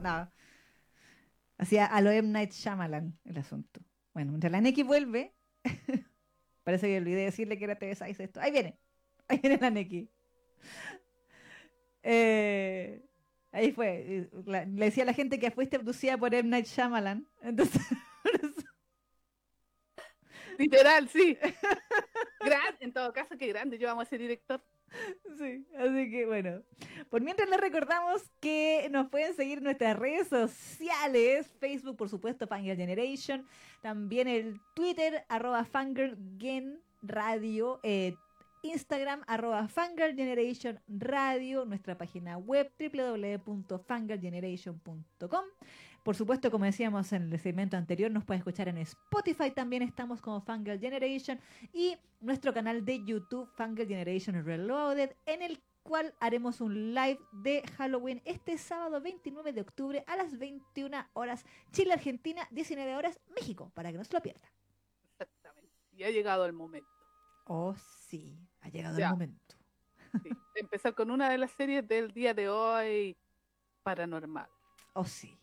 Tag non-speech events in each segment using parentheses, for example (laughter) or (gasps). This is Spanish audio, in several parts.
No. Hacía a lo M. Night Shyamalan el asunto. Bueno, mientras la Neki vuelve, (laughs) parece que olvidé decirle que era TV6 esto. Ahí viene. Ahí viene la Neki. Eh, ahí fue. Le decía a la gente que fuiste abducida por M. Night Shyamalan. Entonces, (laughs) Literal, sí. Gran, en todo caso, qué grande. Yo amo a ese director. (laughs) Sí, así que bueno. Por mientras les recordamos que nos pueden seguir en nuestras redes sociales, Facebook por supuesto, Fangirl Generation, también el Twitter, arroba Fangirl Gen Radio, eh, Instagram, arroba Fangirl Generation Radio, nuestra página web www.fangirlgeneration.com. Por supuesto, como decíamos en el segmento anterior, nos pueden escuchar en Spotify, también estamos como Fangirl Generation y nuestro canal de YouTube Fangirl Generation Reloaded, en el cual haremos un live de Halloween este sábado 29 de octubre a las 21 horas Chile, Argentina, 19 horas México, para que no se lo pierdan. Exactamente. Y ha llegado el momento. Oh, sí, ha llegado Ya. el momento. sí. Empezar con una de las series del día de hoy, Paranormal. Oh, sí.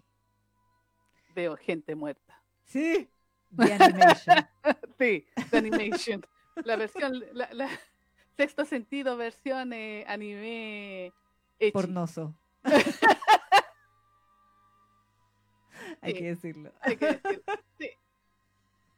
Veo gente muerta. Sí. (laughs) The Animation. (laughs) Sí, The Animation. la versión, la, la- sexto sentido versión eh, anime ecchi. Pornoso. (laughs) Hay Sí. que decirlo. Hay que decir, sí.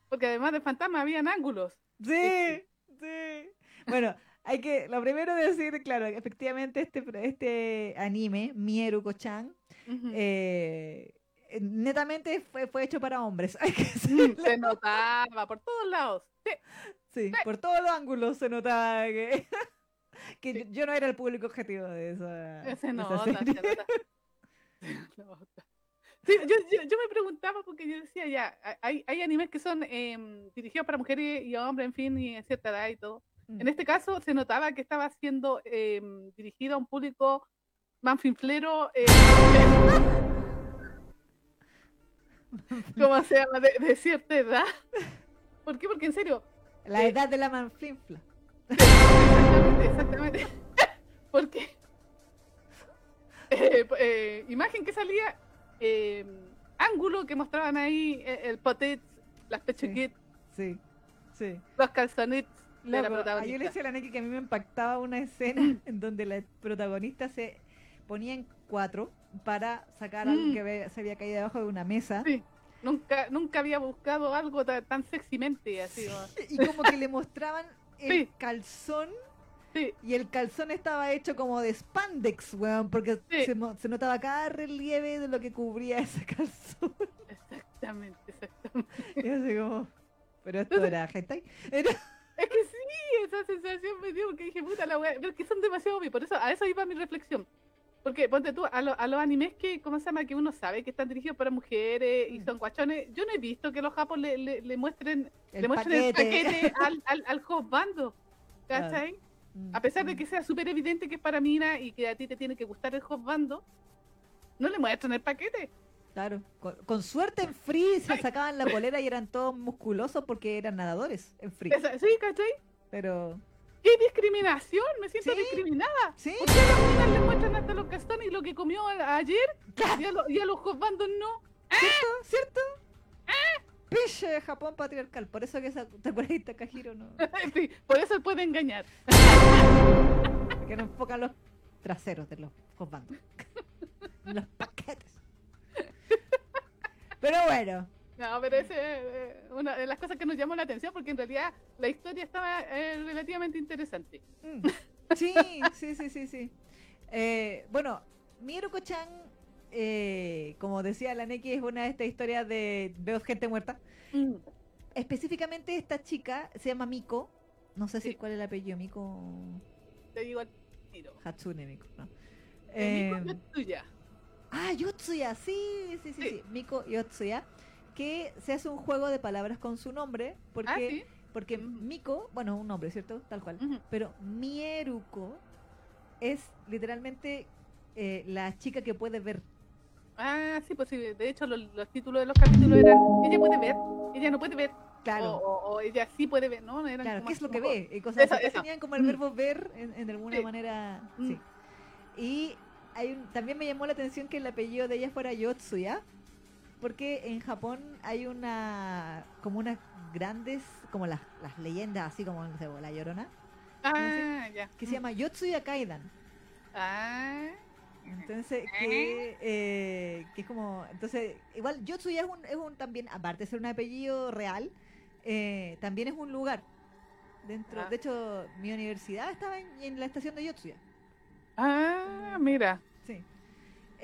Porque además de fantasma habían ángulos. Sí, sí. Bueno, hay que, lo primero decir, claro, efectivamente este, este anime, Mieruko-chan, Ujú. eh, eh, netamente fue, fue hecho para hombres. (laughs) Hay que. Se notaba por todos lados. Sí, Sí, por todos los ángulos se notaba que, (laughs) que Sí. yo, yo no era el público objetivo de esa, se esa nota, serie. se nota. (laughs) Se nota. Sí, yo, yo, yo me preguntaba porque yo decía ya, hay, hay animes que son em, dirigidos para mujeres y hombres, en fin, y en cierta edad y todo. Mm. En este caso se notaba que estaba siendo em, dirigido a un público manfinflero, eh, (laughs) ¿cómo se llama? De, de cierta edad. ¿Por qué? Porque en serio, La eh, edad de la manflinfla. exactamente, exactamente. (laughs) Porque eh, eh, imagen que salía, eh, ángulo que mostraban ahí, eh, el potet, las pechuguitas, Sí, sí. los calzonets de la Loco, ayer le protagonista. decía a la Neki que a mí me impactaba una escena (laughs) en donde la protagonista se ponía en cuatro para sacar algo Mm. que ve- se había caído debajo de una mesa. Sí, nunca, nunca había buscado algo ta- tan sexymente así. Y como que le mostraban (laughs) el Sí. calzón Sí, y el calzón estaba hecho como de spandex, weón, porque se, se notaba cada relieve de lo que cubría ese (laughs) calzón. exactamente, exactamente. Y así como, pero esto Entonces- era hentai. Era- (laughs) Es que sí, esa sensación me dio porque dije, puta la wea, pero es que son demasiado obvios, por eso a eso iba mi reflexión. Porque ponte tú, a, lo- a los animes que, ¿cómo se llama? Que uno sabe que están dirigidos para mujeres y Mm. son guachones, yo no he visto que los japos le, le, le muestren, el le muestren el paquete. paquete (laughs) al, al, al hostbando, ¿cachai? Mm, A pesar de mm. que sea súper evidente que es para mina y que a ti te tiene que gustar el hostbando, no le muestran el paquete. Claro, con, con suerte en free se sacaban la polera y eran todos musculosos porque eran nadadores en free. ¿Sí, cachai? Pero, ¡Qué discriminación! Me siento Sí. discriminada. sí, ¿Por qué a las minas le muestran hasta los castones y lo que comió ayer? Y a, lo- y a los hostbandos no. ¿cierto? ¿Cierto? Piche Japón patriarcal, por eso que esa, ¿te acuerdas de Takahiro? No, (laughs) Sí, por eso él puede engañar. (laughs) que no enfocan los traseros de los bandos. (laughs) los paquetes. Pero bueno, No, pero esa es una de las cosas que nos llamó la atención porque en realidad la historia estaba eh, relativamente interesante. mm, sí, sí, sí, sí, sí. Eh, bueno, Miruko-chan, eh, como decía la Neki, es una de estas historias de veo gente muerta. Mm. Específicamente esta chica se llama Miko. No sé si cuál es el apellido, Miko Te digo al tiro. Hatsune Miko, ¿no? Eh, Miko Em, Yotsuya. Ah, Yotsuya, sí, sí, sí, Sí. sí. Miko Yotsuya. Que se hace un juego de palabras con su nombre. Porque, Ah, sí. porque Mm. Miko, bueno, un nombre, ¿cierto? Tal cual. Ujú. Pero Mieruko es literalmente eh, la chica que puede ver. Ah, sí, pues sí. De hecho, los, los títulos de los capítulos eran: ella puede ver, ella no puede ver. Claro, O, o- ella sí puede ver, ¿no? Eran claro, como ¿qué es lo que como- ve? Y cosas Eso, así. eso. Tenían como el Mm. verbo ver en, en alguna Sí. manera. Mm. Sí. Y hay un- también me llamó la atención que el apellido de ella fuera Yotsuya, porque en Japón hay una, como unas grandes, como las, las leyendas, así como, no sé, la Llorona, Ah, ya. que se llama Yotsuya Kaidan. Ah, Entonces, que, eh, que es como, entonces, igual Yotsuya es un, es un también, aparte de ser un apellido real, eh, también es un lugar. Dentro, Ah. de hecho, mi universidad estaba en, en la estación de Yotsuya. ah, mira. Sí.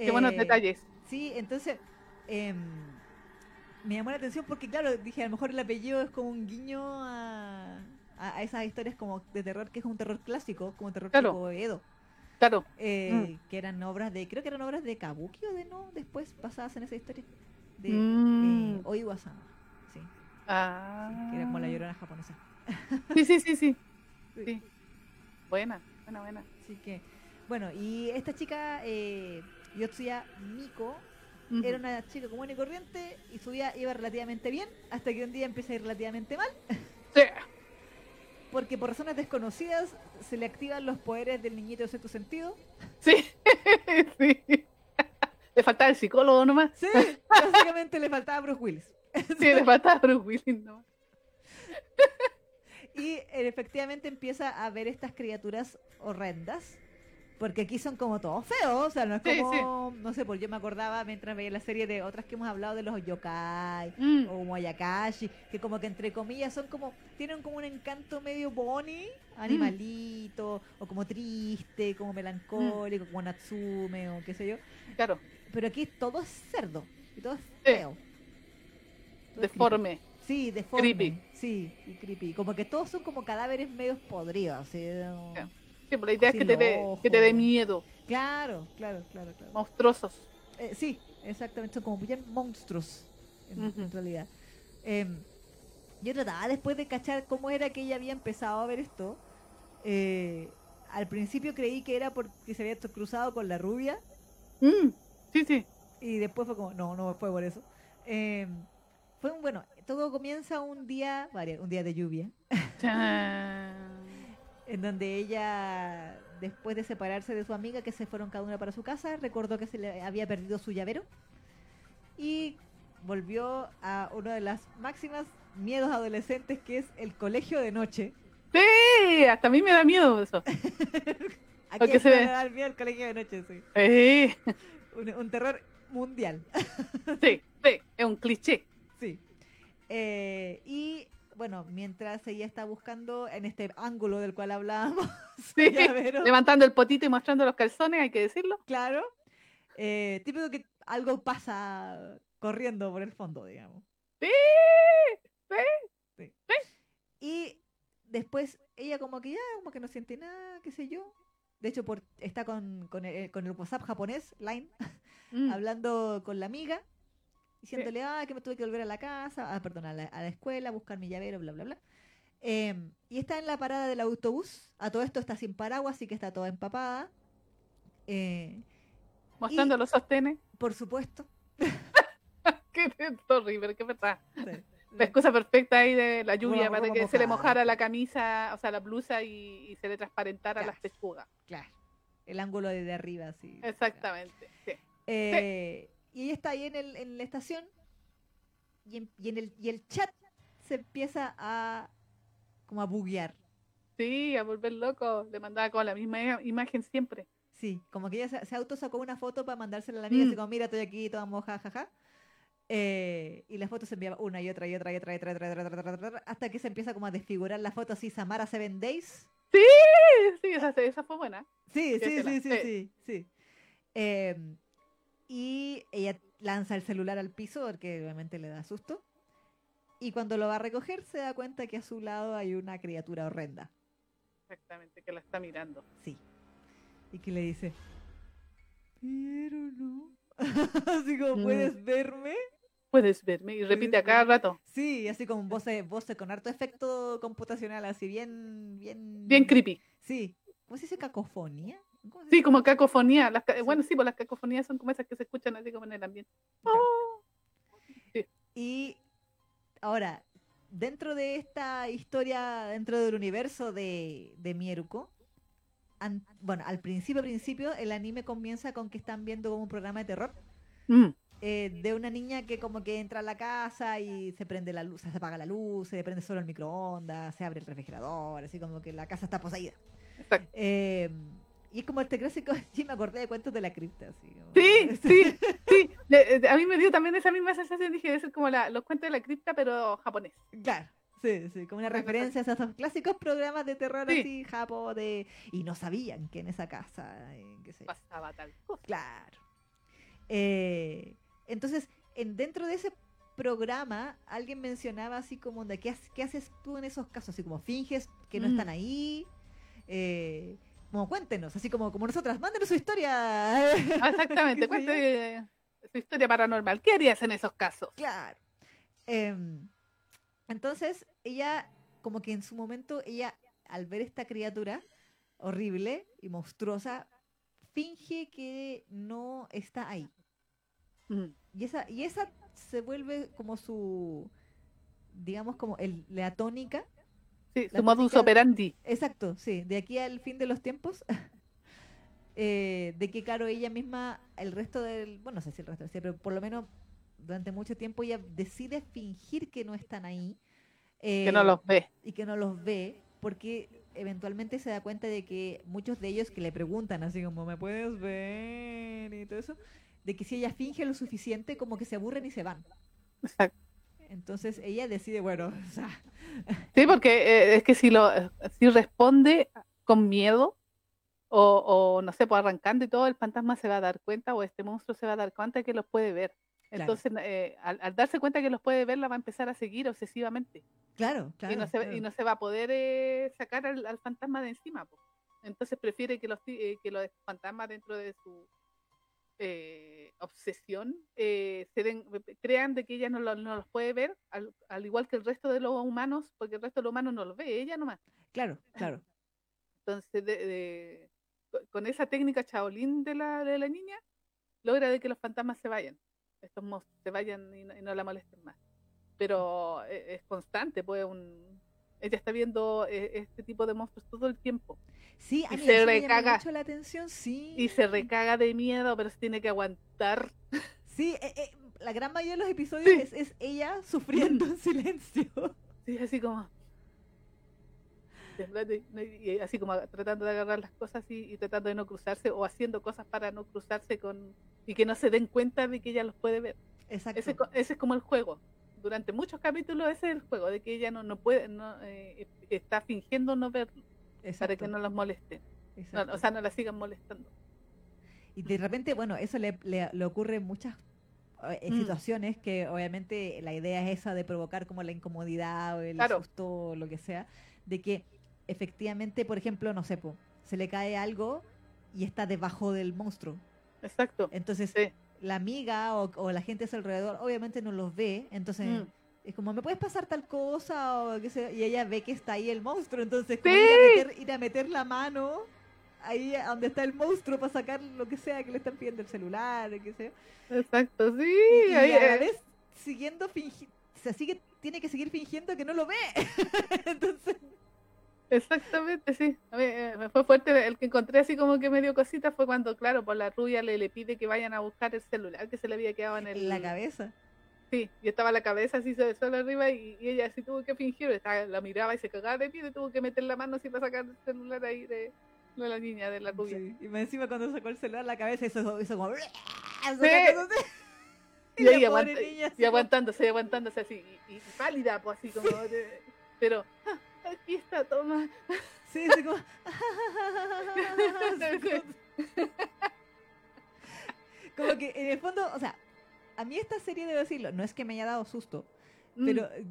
Qué buenos Eh, detalles. Sí, entonces em, me llamó la atención porque, claro, dije, a lo mejor el apellido es como un guiño a, a, esas historias como de terror, que es un terror clásico, como terror Claro. tipo Edo, Claro. eh, que eran obras de, creo que eran obras de Kabuki o de no, después basadas en esa historia, de Mm. eh, Oiwa-sama, sí, Ah. que era como la llorona japonesa. (laughs) Sí, sí, sí, sí. Sí. sí. Buena, buena, buena. Así que, bueno, y esta chica, eh, Yotsuya Miko, Era una chica común y corriente y su vida iba relativamente bien hasta que un día empieza a ir relativamente mal (laughs) Sí. porque por razones desconocidas se le activan los poderes del niñito de sexto sentido. Sí. (laughs) sí. Le faltaba el psicólogo nomás. Sí, básicamente le faltaba Bruce Willis. (laughs) Sí, le faltaba Bruce Willis nomás. Y eh, efectivamente empieza a ver estas criaturas horrendas. Porque aquí son como todos feos, o sea, no es Sí, como, no sé, pues yo me acordaba mientras veía la serie de otras que hemos hablado de los yokai Mm. o Moyakashi, que como que entre comillas son como, tienen como un encanto medio boni, animalito, o como triste, como melancólico, como Natsume, o qué sé yo. Claro, Pero aquí todo es cerdo, y todo es feo. Todo es creepy. deforme. Sí, deforme. Creepy. Sí, y creepy. Como que todos son como cadáveres medios podridos. así, ¿no? Sí, pero la idea es que te, dé, que te dé miedo. Claro, claro, claro, claro. Monstruosos. Eh, sí, exactamente, son como bien monstruos en, realidad. Em, yo trataba después de cachar cómo era que ella había empezado a ver esto. eh, al principio creí que era porque se había cruzado con la rubia Mm. Sí, sí. y después fue como, no, no fue por eso. Em, fue un, bueno, todo comienza un día, un día de lluvia. (laughs) en donde ella, después de separarse de su amiga, que se fueron cada una para su casa, recordó que se le había perdido su llavero y volvió a uno de las máximas miedos adolescentes que es el colegio de noche. Sí, hasta a mí me da miedo eso. (laughs) Aquí Porque se ve. da el miedo el colegio de noche, sí. Sí, Un, un terror mundial, sí, sí, (laughs) es un cliché. sí. Eh, y bueno, mientras ella está buscando en este ángulo del cual hablábamos, (laughs) Sí, Levantando el potito y mostrando los calzones, hay que decirlo. claro, eh, típico que algo pasa corriendo por el fondo, digamos. Sí, Y después ella como que ya, como que no siente nada, qué sé yo. De hecho, por, está con, con, el, con el WhatsApp japonés, Line, (laughs) Mm. hablando con la amiga, diciéndole, ah, que me tuve que volver a la casa, ah, perdón, a la, a la escuela, buscar mi llavero, bla, bla, bla. Em, y está en la parada del autobús. A todo esto está sin paraguas, así que está toda empapada. Eh, Mostrando los sostenes. por supuesto. (laughs) Qué horrible, qué verdad. sí. La excusa perfecta ahí de la lluvia para que se le mojara la camisa, o sea, la blusa y, y se le transparentara Claro. las pechugas. Claro. El ángulo de, de arriba, sí. Exactamente. Sí. Eh, y ella está ahí en, el, en la estación y en, y en el, y el chat se empieza a como a buguear. Sí, a volver loco. Le mandaba con la misma imagen siempre. Sí, como que ella se, se auto sacó una foto para mandársela a la amiga, Mm. así como, mira, estoy aquí, toda moja, jaja. Eh, y la foto se enviaba una y otra y otra y otra y otra, y otra, y otra, y otra, hasta que se empieza como a desfigurar la foto así, Samara Seven Days. Sí, sí, esa, esa fue buena. Sí, sí, sí, sí, sí. sí, sí. Y ella lanza el celular al piso porque obviamente le da susto. Y cuando lo va a recoger se da cuenta que a su lado hay una criatura horrenda. Exactamente, que la está mirando. Sí. Y que le dice, pero no. (laughs) Así como. ¿puedes verme? Puedes verme y repite a cada rato. Sí, así como voces, voces con harto efecto computacional, así bien, bien... Bien creepy. Sí. ¿Cómo se dice cacofonía? ¿Cómo se Sí, como cacofonía. Las ca- Sí. Bueno, sí, pues las cacofonías son como esas que se escuchan así como en el ambiente. Y ahora, dentro de esta historia, dentro del universo de, de Mieruko, an- bueno, al principio, principio, el anime comienza con que están viendo como un programa de terror Mm, eh, de una niña que como que entra a la casa y se prende la luz, se apaga la luz, se prende solo el microondas, se abre el refrigerador, así como que la casa está poseída. exacto. Eh, y es como este clásico, (laughs) sí me acordé de cuentos de la cripta. Así, como- Sí, sí, (laughs) sí. De- a mí me dio también esa misma sensación. Dije, es como la, los cuentos de la cripta, pero japonés. Claro, sí, sí, como una referencia a esos clásicos programas de terror Sí. así, japo, de... Y no sabían que en esa casa, eh, qué sé yo. Pasaba tal cosa. Claro. Eh, entonces, en, dentro de ese programa, alguien mencionaba así como, de, ¿qué, haces- ¿qué haces tú en esos casos? Así como, finges que no Mm. están ahí. Eh, como, cuéntenos, así como, como nosotras, mándenos su historia. (laughs) Ah, Exactamente, (laughs) ¿Qué sé cuente su historia paranormal. ¿Qué harías en esos casos? Claro. Em, entonces, ella, como que en su momento, ella, al ver esta criatura horrible y monstruosa, finge que no está ahí. Mm, Y esa, y esa se vuelve como su, digamos, como el, la tónica. Sí, su modus operandi. Exacto, sí, de aquí al fin de los tiempos. (laughs) eh, de que, claro, ella misma, el resto del, bueno, no sé si el resto, pero por lo menos durante mucho tiempo ella decide fingir que no están ahí. Que no eh, los ve. y que no los ve, porque eventualmente se da cuenta de que muchos de ellos que le preguntan así como, ¿me puedes ver? Y todo eso, de que si ella finge lo suficiente, como que se aburren y se van. Exacto. Entonces ella decide, bueno, (laughs) o sea, Sí, porque eh, es que si lo si responde con miedo o, o no sé, pues arrancando y todo, el fantasma se va a dar cuenta o este monstruo se va a dar cuenta que los puede ver. Claro. Entonces, eh, al, al darse cuenta que los puede ver, la va a empezar a seguir obsesivamente. claro, claro. y, no se, claro. y no se va a poder eh, sacar al, al fantasma de encima. po. Entonces prefiere que los, eh, que los fantasmas dentro de su eh, obsesión eh, se den, crean de que ella no, lo- no los puede ver, al, al igual que el resto de los humanos, porque el resto de los humanos no los ve, ella nomás. Claro, claro. (laughs) Entonces, de- de- co- con esa técnica chaolín de la, de la niña, logra de que los fantasmas se vayan, estos monstruos se vayan y no, y no la molesten más. Pero eh, es constante, pues un, ella está viendo este tipo de monstruos todo el tiempo Sí, a Y mí se me llamó recaga. mucho la atención, sí. y se recaga de miedo, pero se tiene que aguantar. Sí, eh, eh, la gran mayoría de los episodios Sí. es, es ella sufriendo en silencio. Sí, así como. y- y así como tratando de agarrar las cosas y, y tratando de no cruzarse o haciendo cosas para no cruzarse con y que no se den cuenta de que ella los puede ver. Exacto. Ese, ese es como el juego. Durante muchos capítulos ese es el juego, de que ella no, no puede, no, eh, está fingiendo no verlo para exacto, que no los molesten. No, o sea, no la sigan molestando. Y de repente, bueno, eso le, le- le ocurre en muchas eh, Mm. situaciones que obviamente la idea es esa de provocar como la incomodidad o el Claro. susto o lo que sea, de que efectivamente, por ejemplo, no sé, po, se le cae algo y está debajo del monstruo. Exacto. Entonces, Sí. la amiga o, o la gente a su alrededor obviamente no los ve, entonces Mm. Es como, ¿me puedes pasar tal cosa? O qué sé y ella ve que está ahí el monstruo, entonces como Sí. ir, a meter, ir a meter la mano ahí donde está el monstruo para sacar lo que sea que le están pidiendo el celular, qué sé. Exacto, sí. Y, y ahí, a la vez siguiendo fingi se sigue, tiene que seguir fingiendo que no lo ve. (laughs) entonces, Exactamente, sí. A mí, eh, me fue fuerte. El que encontré así como que me dio cositas fue cuando, claro, por la rubia le, le pide que vayan a buscar el celular que se le había quedado en el, en la cabeza. Sí, y estaba la cabeza así se- solo arriba y, y ella así tuvo que fingir, estaba- la miraba y se cagaba de miedo y tuvo que meter la mano así para sacar el celular ahí de, de la niña, de la rubia. Sí, Y encima cuando sacó el celular la cabeza hizo, hizo como... (laughs) (laughs) Y la ahí pobre aguanta- niña Y aguantándose, aguantándose así, y, y pálida, pues así como de- pero "Ah, aquí está, toma. (laughs) Sí, así como... como que en el fondo, o sea, a mí esta serie, debo decirlo, no es que me haya dado susto, Mm, pero eh,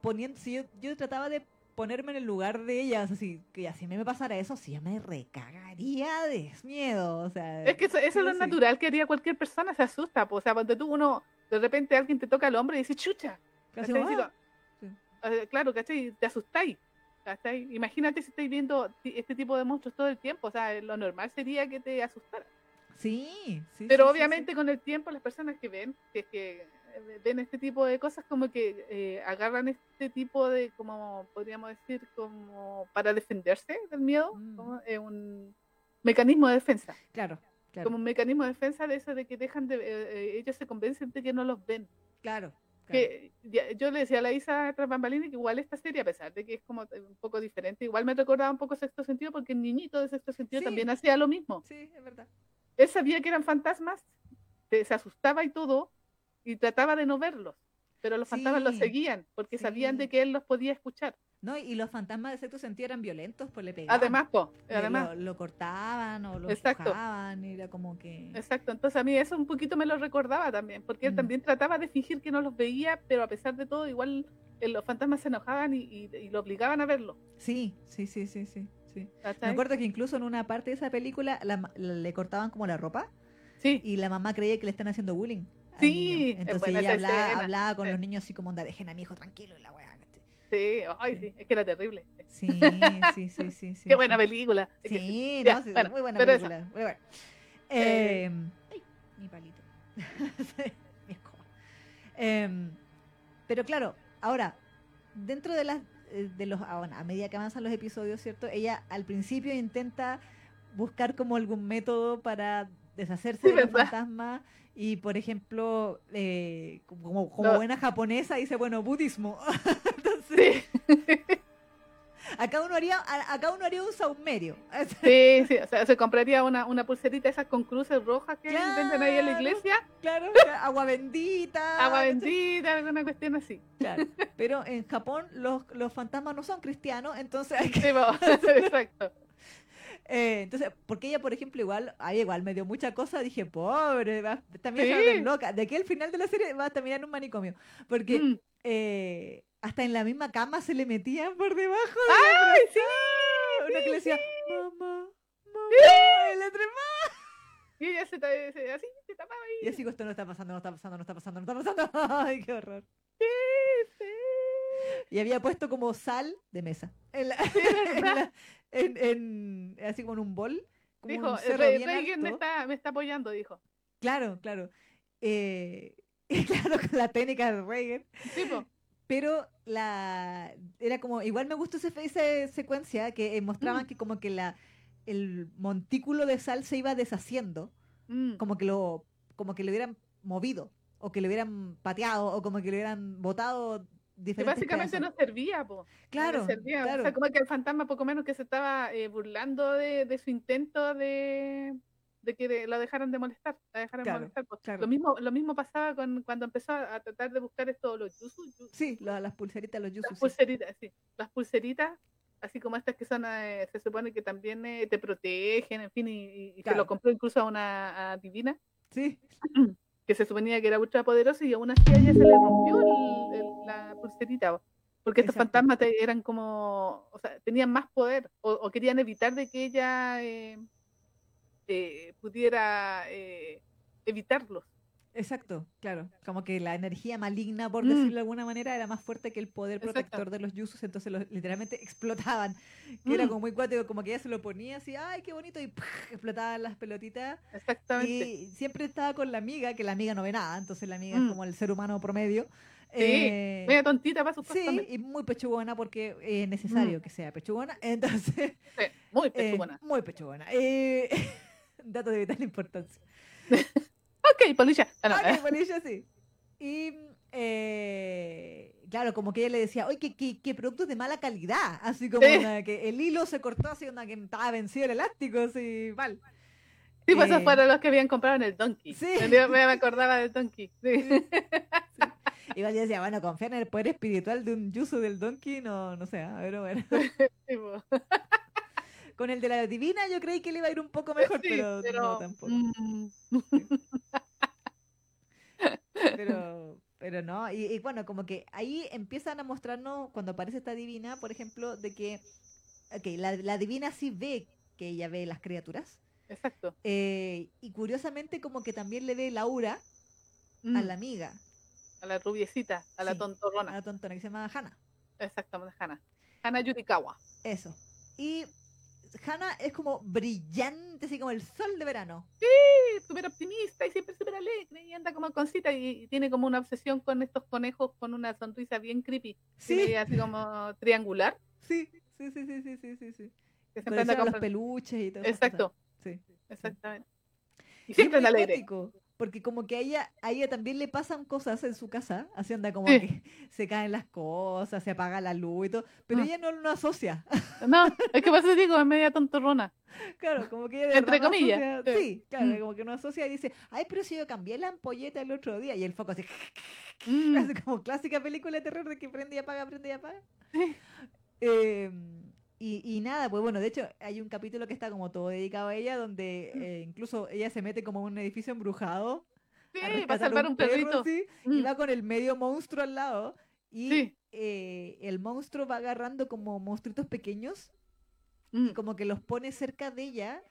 poniendo, si yo, yo trataba de ponerme en el lugar de ellas, así, que así me pasara eso, sí, yo me recagaría de miedo, o sea... Es que eso, eso es lo sí. natural que haría cualquier persona, se asusta, pues, o sea, cuando tú uno, de repente alguien te toca el hombro y dice, chucha, Casi claro, ¿cachai? Te asustáis. ¿cachai? Imagínate si estáis viendo este tipo de monstruos todo el tiempo, o sea, lo normal sería que te asustara. Sí, sí. Pero sí, sí, obviamente con el tiempo las personas que ven, que, que eh, ven este tipo de cosas como que eh, agarran este tipo de, como podríamos decir, como para defenderse del miedo, Mm. como, eh, un, mecanismo de defensa. Claro, claro. Como un mecanismo de defensa de eso de que dejan de, eh, ellos se convencen de que no los ven. Claro. claro. Que ya- yo le decía a la Isa tras que igual esta serie, a pesar de que es como un poco diferente, igual me recordaba un poco Sexto Sentido porque el niñito de Sexto Sentido Sí. también hacía lo mismo. Sí, es verdad. Él sabía que eran fantasmas, se, asustaba y todo, y trataba de no verlos, pero los fantasmas los seguían porque sabían de que él los podía escuchar. No, y los fantasmas de sexto sentido eran violentos, pues le pegaban. Además, po, además, Lo, lo cortaban o lo Exacto. y era como que... exacto. Entonces a mí eso un poquito me lo recordaba también, porque él Mm. también trataba de fingir que no los veía, pero a pesar de todo, igual eh, los fantasmas se enojaban y, y- y lo obligaban a verlo. Sí, sí, sí, sí, sí. Sí. Me acuerdo que incluso en una parte de esa película la le cortaban como la ropa Sí, y la mamá creía que le están haciendo bullying. Sí, niño. es Entonces ella hablaba, con sí. los niños así como, onda, dejen a mi hijo tranquilo y la weá. sí, ay, sí, es que era terrible. Sí, (laughs) sí, sí, sí. sí Qué buena película. Sí, (laughs) no, sí, bueno, muy buena película. muy buena. Eh, Eh, ay, mi palito. (laughs) mi escoba. Em, pero claro, ahora, dentro de las de los bueno, a medida que avanzan los episodios, ¿cierto? Ella al principio intenta buscar como algún método para deshacerse Sí, de los fantasmas y por ejemplo eh, como, como No. buena japonesa dice bueno budismo (laughs) entonces Sí, acá uno haría acá uno haría un saumerio (laughs) sí, sí, o sea, se compraría una, una pulserita esas con cruces rojas que venden ahí en la Claro. iglesia, Claro, agua bendita. (laughs) agua bendita, alguna cuestión así. Claro. Pero en Japón los, los fantasmas no son cristianos, entonces hay que. Sí, po, (laughs) exacto. eh, entonces, porque ella, por ejemplo, igual, ahí igual me dio mucha cosa, dije, pobre, va, también Sí. loca. De aquí al final de la serie va a terminar en un manicomio. Porque Mm. eh, hasta en la misma cama se le metían por debajo. de ¡Ay, sí! la- Uno que le decía, mamá, mamá, y le trepaba. Y ella se, se- así se tapaba Y ahí. así, esto no está pasando, no está pasando, no está pasando, no está pasando. (laughs) Ay, qué horror. Y había puesto como sal de mesa. En la- (laughs) en la- en- en- así como en un bol. Como Dijo, un "El cerro rey, bien Reagan me alto. está, me está apoyando, dijo. Claro, claro. Eh, (laughs) claro, con la técnica de Reagan. Sí, po. Pero la era como, igual me gustó ese, esa secuencia que eh, mostraban Mm. que como que la el montículo de sal se iba deshaciendo, Mm. como que lo, como que lo hubieran movido, o que lo hubieran pateado, o como que lo hubieran botado Que básicamente pedazos. no servía, po. No le Claro, servía. O claro. sea, como que el fantasma poco menos que se estaba eh, burlando de, de su intento de, de que lo dejaran de molestar, la dejaran Claro, molestar. claro. Lo mismo, lo mismo pasaba con cuando empezó a, tratar de buscar esto, los yuzu, yu- Sí, lo- las pulseritas, los las yusus. sí. pulseritas, sí, las pulseritas, así como estas que son, eh, se supone que también eh, te protegen, en fin, y, y- Claro. lo compró incluso a una a divina, Sí, (clears throat) que se suponía que era ultra poderosa y aún así a ella se le rompió el- el- la pulserita. po. Porque estos Exacto. fantasmas eran como, o sea, tenían más poder o, o querían evitar de que ella eh, eh, pudiera eh, evitarlos. exacto, claro. Como que la energía maligna, por Mm. decirlo de alguna manera, era más fuerte que el poder Exacto. protector de los yusus, entonces los literalmente (laughs) explotaban. Que era Mm. como muy cuático, como que ella se lo ponía así, ay, qué bonito, y (laughs) explotaban las pelotitas. Exactamente. Y siempre estaba con la amiga, que la amiga no ve nada, entonces la amiga Mm. es como el ser humano promedio. Sí, Eh, Media tontita para sus sí, y muy pechugona porque es Mm. necesario que sea pechugona. (laughs) Entonces, muy eh, pechugona. muy pechugona. Eh, dato de vital importancia. (laughs) Ok, polilla. Ah, no, Ok, Polilla, sí. Y eh, claro, como que ella le decía, oye, que, que, que productos de mala calidad. Así como Sí. una que el hilo se cortó así, una que estaba vencido el elástico, así mal. Sí, pues esos eh, fueron los que habían comprado en el Donkey. Sí. Yo me acordaba del Donkey. Sí. Igual yo decía, bueno, confiar en el poder espiritual de un yuso del donkey, no, no sé, ah, pero bueno. (laughs) Sí. Con el de la divina yo creí que le iba a ir un poco mejor, Sí, pero, no tampoco. mm, (laughs) Pero, pero no, y, y bueno, como que ahí empiezan a mostrarnos, cuando aparece esta divina, por ejemplo, de que, ok, la, la divina sí ve que ella ve las criaturas, Exacto. eh, y curiosamente como que también le ve el aura a Mm, la amiga, a la rubiecita, a la Sí. a tontorrona. la tontona que se llama Hana. Exactamente, Hana. Hana Yurikawa. Eso. Y Hana es como brillante, así como el sol de verano. Sí, súper optimista y siempre súper alegre y anda como con cita y, y tiene como una obsesión con estos conejos con una sonrisa bien creepy. Sí, Tiene así como triangular. sí, sí, sí, sí, sí, sí, sí, sí. Que siempre anda Colecciona los con- peluches y todo. Exacto. Sí. Exactamente. Y es siempre es alegre. cuático, porque como que a ella, a ella también le pasan cosas en su casa, así anda como Sí. que (laughs) se caen las cosas, se apaga la luz y todo, pero Mm. ella no lo asocia. (laughs) No, es que eso digo, es (laughs) media tontorrona. Claro, como que ella Entre no comillas, asocia- sí. Sí, claro, Mm. como que no asocia y dice, ay, pero si yo cambié la ampolleta el otro día y el foco así, Mm, así como clásica película de terror de que prende y apaga, prende y apaga. Sí. Eh, y, y nada, pues bueno, de hecho hay un capítulo que está como todo dedicado a ella, donde Mm. eh, incluso ella se mete como en un edificio embrujado. Sí, a va a rescatar salvar un perrito. y Mm, va con el medio monstruo al lado. Y Sí. eh, el monstruo va agarrando como monstruitos pequeños mm. y como que los pone cerca de ella.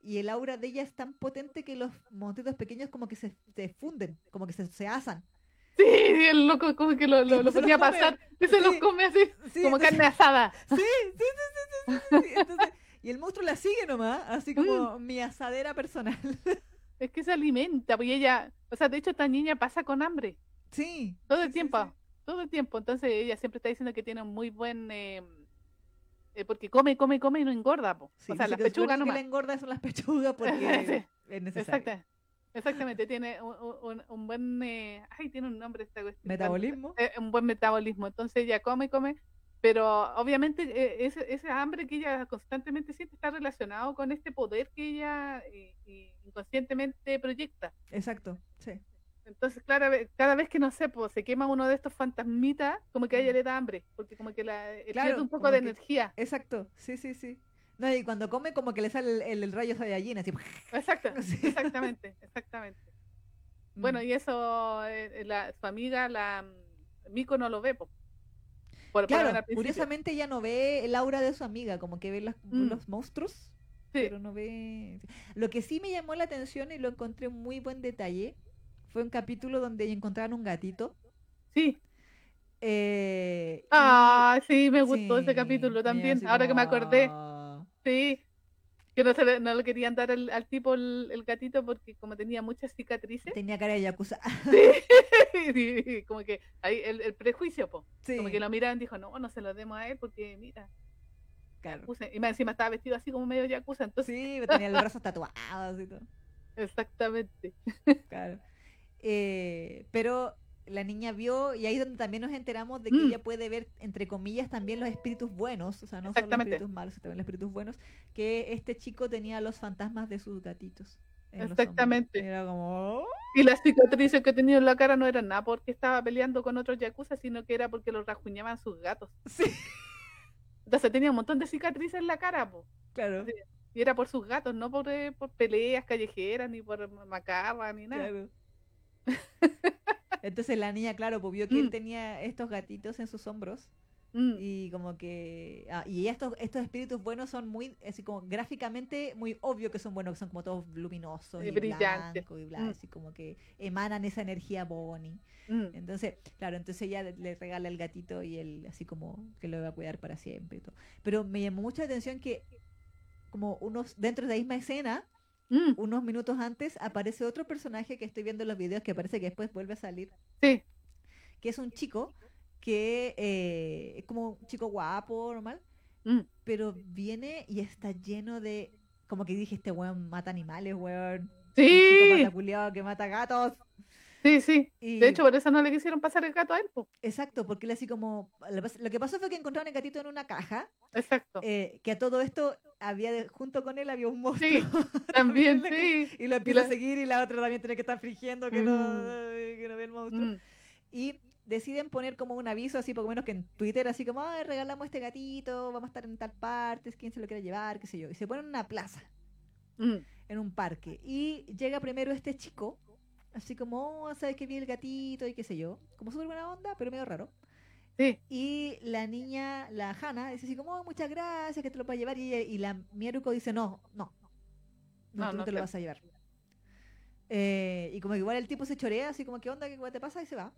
Y el aura de ella es tan potente que los monstruitos pequeños como que se, se funden, como que se, se asan. Sí, el loco como que lo, lo, lo Se los ponía pasar. Y se los Sí. come así, Sí, como entonces- carne asada. (laughs) Sí, sí, sí, sí, sí, sí, sí. Entonces, y el monstruo la sigue nomás, así como mi asadera personal. (laughs) Es que se alimenta, pues y ella, o sea, de hecho esta niña pasa con hambre Sí. todo el tiempo, todo el tiempo. Entonces ella siempre está diciendo que tiene un muy buen, eh, eh, porque come, come, come y no engorda, po. Sí, o sea, las pechugas único que nomás. le engorda son las pechugas porque (laughs) es necesario. Exacta- exactamente, tiene un, un- un buen, eh, ay, tiene un nombre esta cuestión. Metabolismo. Eh, un buen metabolismo. Entonces ella come, come, pero obviamente eh, ese, ese hambre que ella constantemente siente está relacionado con este poder que ella eh, inconscientemente proyecta. Exacto, sí. Entonces, claro, cada vez que no sé, pues, se quema uno de estos fantasmitas, como que a ella Mm. le da hambre, porque como que la Claro, pierde un poco de que- energía. Exacto, sí, sí, sí. No, y cuando come como que le sale el, el, el rayo Saiyajin, así. (laughs) Exacto, exactamente, exactamente. Bueno, Mm. y eso, eh, la, su amiga, la mm, Miko, no lo ve, po. Por, Claro, curiosamente ella no ve el aura de su amiga, como que ve los, Mm. los monstruos, Sí. pero no ve... Lo que sí me llamó la atención y lo encontré muy buen detalle fue un capítulo donde encontraron un gatito. Sí. eh, y- Ah, sí, me gustó ese capítulo también, ahora que me acordé. Sí. Que no, se le, no le querían dar al, al tipo el, el gatito porque como tenía muchas cicatrices. Tenía cara de yakuza. Sí, (laughs) sí, como que ahí el, el prejuicio, po. Sí, Como que lo miraron y dijo, no, no se lo demos a él porque mira, claro. yakuza. Y más encima estaba vestido así como medio yakuza, entonces, Sí, (laughs) tenía el brazo tatuado y todo. exactamente. Claro. Eh, pero la niña vio, y ahí es donde también nos enteramos de que Mm. ella puede ver, entre comillas, también los espíritus buenos, o sea, no solo los espíritus malos, sino también los espíritus buenos, que este chico tenía los fantasmas de sus gatitos. Exactamente. Era como... "Oh". Y las cicatrices que tenía en la cara no eran nada porque estaba peleando con otros yakuza, sino que era porque los rajuñaban sus gatos. Sí, Entonces tenía un montón de cicatrices en la cara, po. claro. Y era por sus gatos, no por, eh, por peleas callejeras, ni por macarra, ni nada. Claro. (laughs) Entonces la niña, claro, pues vio que él Mm. tenía estos gatitos en sus hombros Mm, y como que... ah, y estos, estos espíritus buenos son muy, así como gráficamente muy obvio que son buenos, que son como todos luminosos Y y, brillantes. blancos y bla, Mm. así como que emanan esa energía Bonnie. mm. Entonces, claro, entonces ella le, le regala el gatito y él así como que lo va a cuidar para siempre y todo. Pero me llamó mucha atención que como unos, dentro de la misma escena, Mm, unos minutos antes aparece otro personaje que estoy viendo en los videos que parece que después vuelve a salir, Sí, que es un chico que eh, es como un chico guapo, normal, mm, pero viene y está lleno de, como que dije, este weón mata animales, weón. sí, mata culiao que mata gatos. Sí, sí. Y, De hecho, por eso no le quisieron pasar el gato a él, po. exacto, porque él así como, lo que pasó fue que encontraron el gatito en una caja, Exacto. eh, que a todo esto había, junto con él había un monstruo. Sí, (laughs) también, sí. Y lo empieza la- a seguir y la otra también tiene que estar fingiendo que, no, Mm. que no ve el monstruo. Mm, Y deciden poner como un aviso, así poco menos que en Twitter, así como, Ay, regalamos este gatito, vamos a estar en tal parte, quién se lo quiere llevar, qué sé yo. Y se ponen en una plaza, mm, en un parque. Y llega primero este chico, así como, oh, ¿sabes que vi el gatito? Y qué sé yo. Como súper buena onda, pero medio raro. Sí, Y la niña, la Hannah, dice así como, oh, muchas gracias, que te lo puedo llevar. Y, y la Mieruko dice, no, no, no, No, tú no te lo vas a llevar. Eh, y como que igual el tipo se chorea, así como, ¿qué onda? ¿Qué te pasa? Y se va.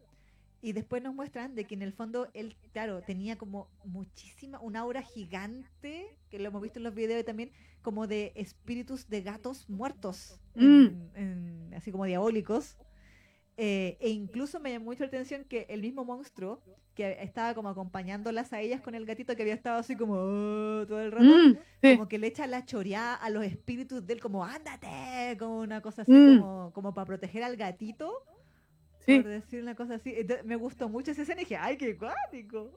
Y después nos muestran de que en el fondo él, claro, tenía como muchísima, un aura gigante, que lo hemos visto en los videos también, como de espíritus de gatos muertos, en- en- así como diabólicos. Eh, e incluso me llamó mucho la atención que el mismo monstruo que estaba como acompañándolas a ellas con el gatito que había estado así como "Oh", todo el rato, Mm, sí. como que le echa la choreada a los espíritus de él como ándate, como una cosa así Mm. como, como para proteger al gatito, Sí, por decir una cosa así. Entonces, me gustó mucho esa escena y dije, ay, qué cuático.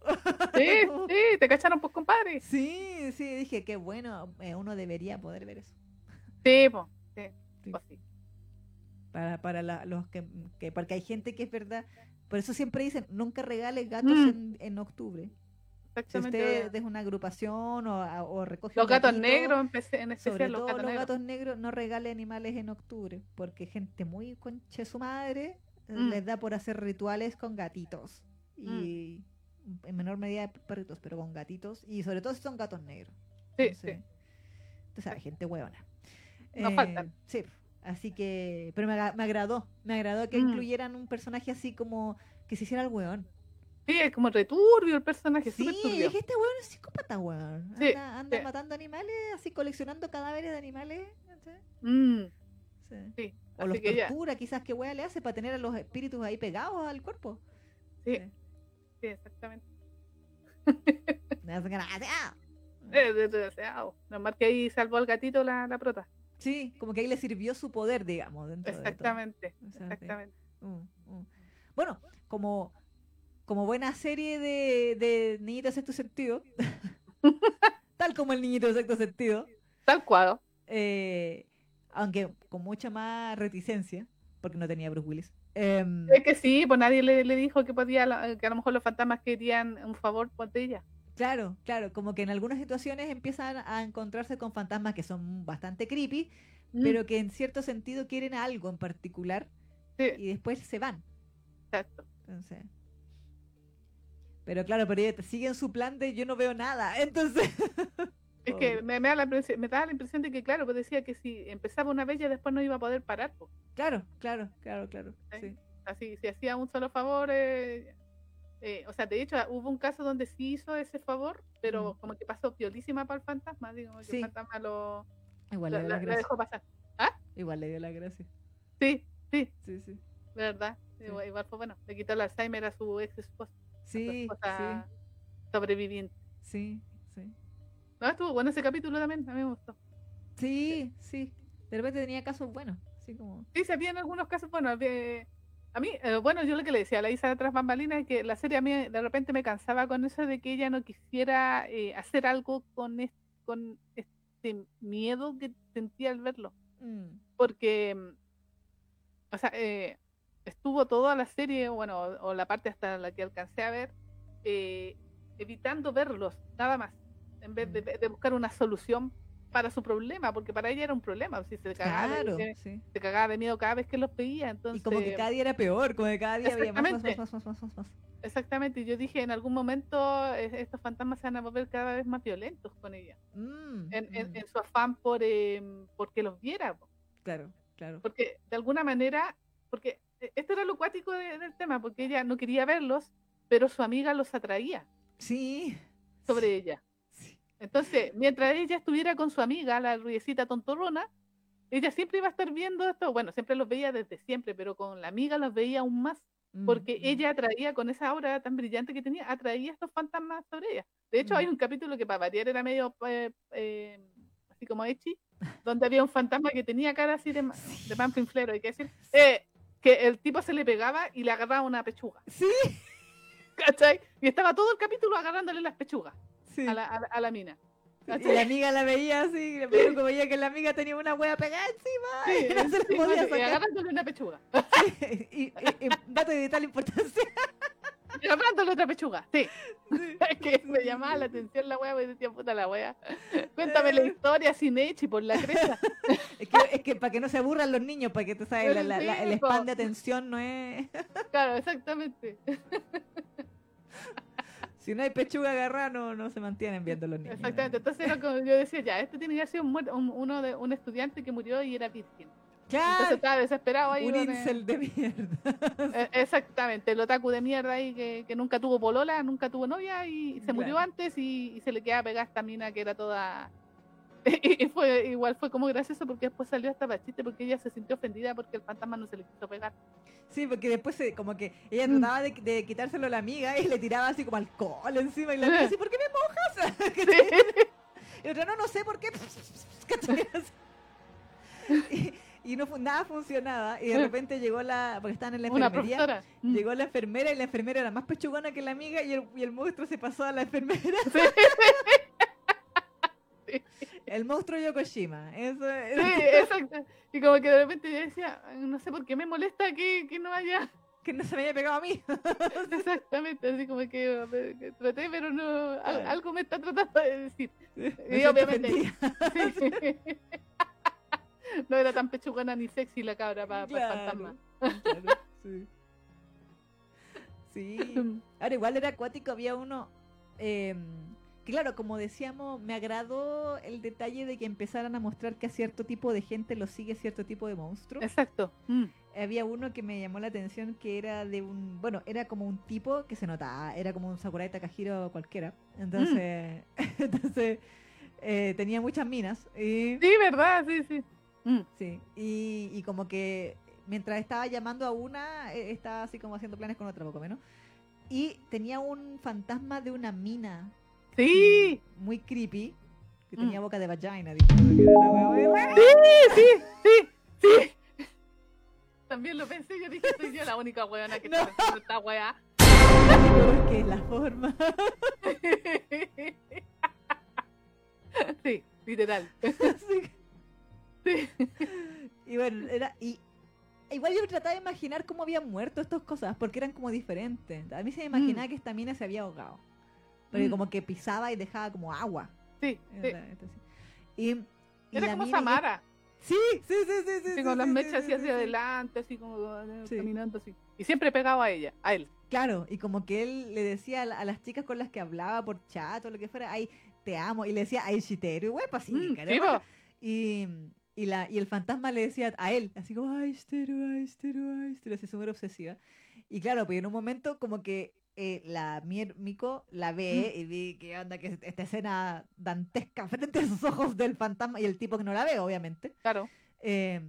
sí, (laughs) sí, te cacharon pues compadre. Sí, sí, dije, qué bueno, eh, uno debería poder ver eso. Sí, pues, sí, Sí. pues sí. Para, para la- los que, que, porque hay gente que es verdad, por eso siempre dicen, nunca regales gatos Mm. en, en octubre. Si usted es una agrupación o, o recoge Los gatos gatito, negros, en especial, sobre todo los gatos los negros. gatos negros, no regale animales en octubre, porque gente muy conche su madre eh, Mm. les da por hacer rituales con gatitos. Y en menor medida perritos, pero con gatitos. Y sobre todo si son gatos negros. Sí, Entonces, sí. Tú sabes, gente hueona. No faltan. Sí, así que. Pero me, me agradó. Me agradó que Mm. incluyeran un personaje así como que se hiciera el hueón. Sí, es como returbio el personaje, Sí, dije, este hueón es psicópata. Sí, Anda, anda sí. matando animales, así coleccionando cadáveres de animales. Mm, Sí. sí, O los que ya. tortura, quizás qué hueá le hace para tener a los espíritus ahí pegados al cuerpo. Sí, sí, exactamente. (laughs) Ganas, ¡ah! Eh, desgraciado. Nomás que ahí salvó al gatito la, la prota. Sí, como que ahí le sirvió su poder, digamos. Dentro de todo. Exactamente, O sea, sí. exactamente. Mm, mm. Bueno, como, como buena serie de, de niñito de sexto sentido, (laughs) tal como el niñito de sexto sentido, Tal cual. eh, aunque con mucha más reticencia, porque no tenía Bruce Willis. em, Es que sí, pues nadie le, le dijo que podía, que a lo mejor los fantasmas querían un favor por ella. claro, claro, como que en algunas situaciones empiezan a encontrarse con fantasmas que son bastante creepy, Mm, pero que en cierto sentido quieren algo en particular sí, y después se van. exacto. Entonces. Pero claro, pero ella siguen su plan de yo no veo nada. (laughs) Entonces. Es que me, me da la impresión, me daba la impresión de que, claro, pues decía que si empezaba una vez ya después no iba a poder parar. pues. Claro, claro, claro, claro. Sí. Sí. Así, si hacía un solo favor, eh, eh, o sea, de hecho hubo un caso donde sí hizo ese favor, pero Mm. como que pasó piolísima para el fantasma, digo, que Sí. el fantasma lo, Igual lo- le dio la gracia. dejó pasar. Igual le dio la gracia. Sí, sí, Sí, sí. verdad. Igual, igual fue bueno. Le quitó el Alzheimer a su ex esposa, Sí, esposa sobreviviente. sí, sí. No, estuvo bueno ese capítulo también, a mí me gustó. Sí, sí. De repente tenía casos buenos. Así como. Sí, se habían algunos casos, bueno, había- a mí, eh, bueno, yo lo que le decía a la Isa de tras bambalinas es que la serie a mí de repente me cansaba con eso de que ella no quisiera eh, hacer algo con, es- con este miedo que sentía al verlo. mm, Porque, mm, o sea, eh, estuvo toda la serie, bueno, o, o la parte hasta la que alcancé a ver, eh, evitando verlos, nada más, en vez de, Mm. de buscar una solución para su problema, porque para ella era un problema, si se cagaba, de- Claro, de- sí. se cagaba de miedo cada vez que los veía, entonces... Y como que cada día era peor, como que cada día había más, más, más, más, más, más, más. Exactamente, y yo dije, en algún momento eh, estos fantasmas se van a volver cada vez más violentos con ella, Mm, en, mm, en su afán por, eh, por que los viera. Claro, claro. porque de alguna manera, porque eh, esto era lo cuático de- del tema, porque ella no quería verlos, pero su amiga los atraía Sí. sobre ella. Sí. Entonces, mientras ella estuviera con su amiga, la rubiecita tontorrona, ella siempre iba a estar viendo esto, bueno, siempre los veía desde siempre, pero con la amiga los veía aún más, porque mm. ella atraía, con esa aura tan brillante que tenía, atraía estos fantasmas sobre ella. De hecho, hay Mm. un capítulo que para variar era medio, eh, eh, así como Echi, donde había un fantasma que tenía cara así de, ma- (laughs) de manflinflero, hay que decir, eh, que el tipo se le pegaba y le agarraba una pechuga, Sí, (laughs) ¿cachai? Y estaba todo el capítulo agarrándole las pechugas sí. a la, a la- a la mina. Y la amiga la veía así, pero como veía que la amiga tenía una wea pegada encima Sí, y no se podía y sacar. agarrándole una pechuga. y, y- y dato de vital importancia. Y agarrándole otra pechuga, sí. (laughs) Es que me llamaba la atención la wea, me decía, puta la wea. Cuéntame la historia sin Echi por la cresta. (laughs) Es que, es que para que no se aburran los niños, para que tú sabes, la- el spam de atención no es. Claro, exactamente. (laughs) Si no hay pechuga agarrada, no, no se mantienen viendo los niños. Exactamente. Entonces era como yo decía, ya, este tiene que ser un, muer- un- uno de un estudiante que murió y era virgen. Entonces Claro, estaba desesperado ahí. un el- incel de mierda. (laughs) Eh, Exactamente, el otaku de mierda ahí que, que nunca tuvo polola, nunca tuvo novia y se murió antes y, y se le queda pegada esta mina que era toda (laughs) Y, fue, igual fue como gracioso porque después salió hasta para chiste porque ella se sintió ofendida porque el fantasma no se le quiso pegar. Sí, porque después se- como que ella Mm. trataba de, de quitárselo a la amiga y le tiraba así como alcohol encima y la amiga así, ¿por qué me mojas? (laughs) y otra, no, no sé por qué. (laughs) Y, y no nada funcionaba y de repente llegó la, porque estaban en la enfermería. Mm. llegó la enfermera y la enfermera era más pechugona que la amiga y el, y el monstruo se pasó a la enfermera. El monstruo Yokoshima. Eso Sí, exacto. Y como que de repente yo decía, no sé por qué me molesta que, que no haya. que no se me había pegado a mí. (laughs) Exactamente, así como que, que traté, pero no. al- algo me está tratando de decir. Me Y obviamente-. Sí. (laughs) No era tan pechugona ni sexy la cabra para el Claro, fantasma. claro, sí. Sí. (laughs) Ahora igual era acuático, había uno eh, que claro, como decíamos, me agradó el detalle de que empezaran a mostrar que a cierto tipo de gente lo sigue cierto tipo de monstruo. Exacto. Mm. Había uno que me llamó la atención que era de un, bueno, era como un tipo que se notaba, era como un Sakurai Takahiro cualquiera. Entonces, (laughs) entonces eh, tenía muchas minas. Y, Sí, ¿verdad? Sí, sí. Mm. Sí, y, y como que mientras estaba llamando a una, eh, estaba así como haciendo planes con otra, poco menos. Y tenía un fantasma de una mina Sí, mm, muy creepy, que Mm. tenía boca de vagina. que era una wea muy rara. sí, sí, sí. También lo pensé, yo dije, soy yo la única weona que (laughs) No. está pensando esta wea. Pero es que la forma. (laughs) Sí, literal. Sí. y bueno, era. Y, igual yo trataba de imaginar cómo habían muerto estas cosas, porque eran como diferentes. A mí se me imaginaba que esta mina se había ahogado. Porque Mm. como que pisaba y dejaba como agua. Sí, sí. Era- esto así. Y, y Era como Samara, Sí, sí, sí, sí, sí. así sí, con las sí, mechas sí, así sí, hacia sí. adelante, así como eh, Sí. caminando así. Y siempre pegado a ella, a él. Claro, y como que él le decía a, a las chicas con las que hablaba por chat o lo que fuera, ay, te amo. Y le decía, ay, shiteru, y pues sí, Mm, sí. Y, y, la, y el fantasma le decía a él, así como, ay, shiteru, ay, shiteru, ay, shiteru, así súper obsesiva. Y claro, pues en un momento como que eh, la Mier Miko la ve y vi que onda que esta escena dantesca (laughs) frente a sus ojos del fantasma y el tipo que no la ve, obviamente. Claro. Eh,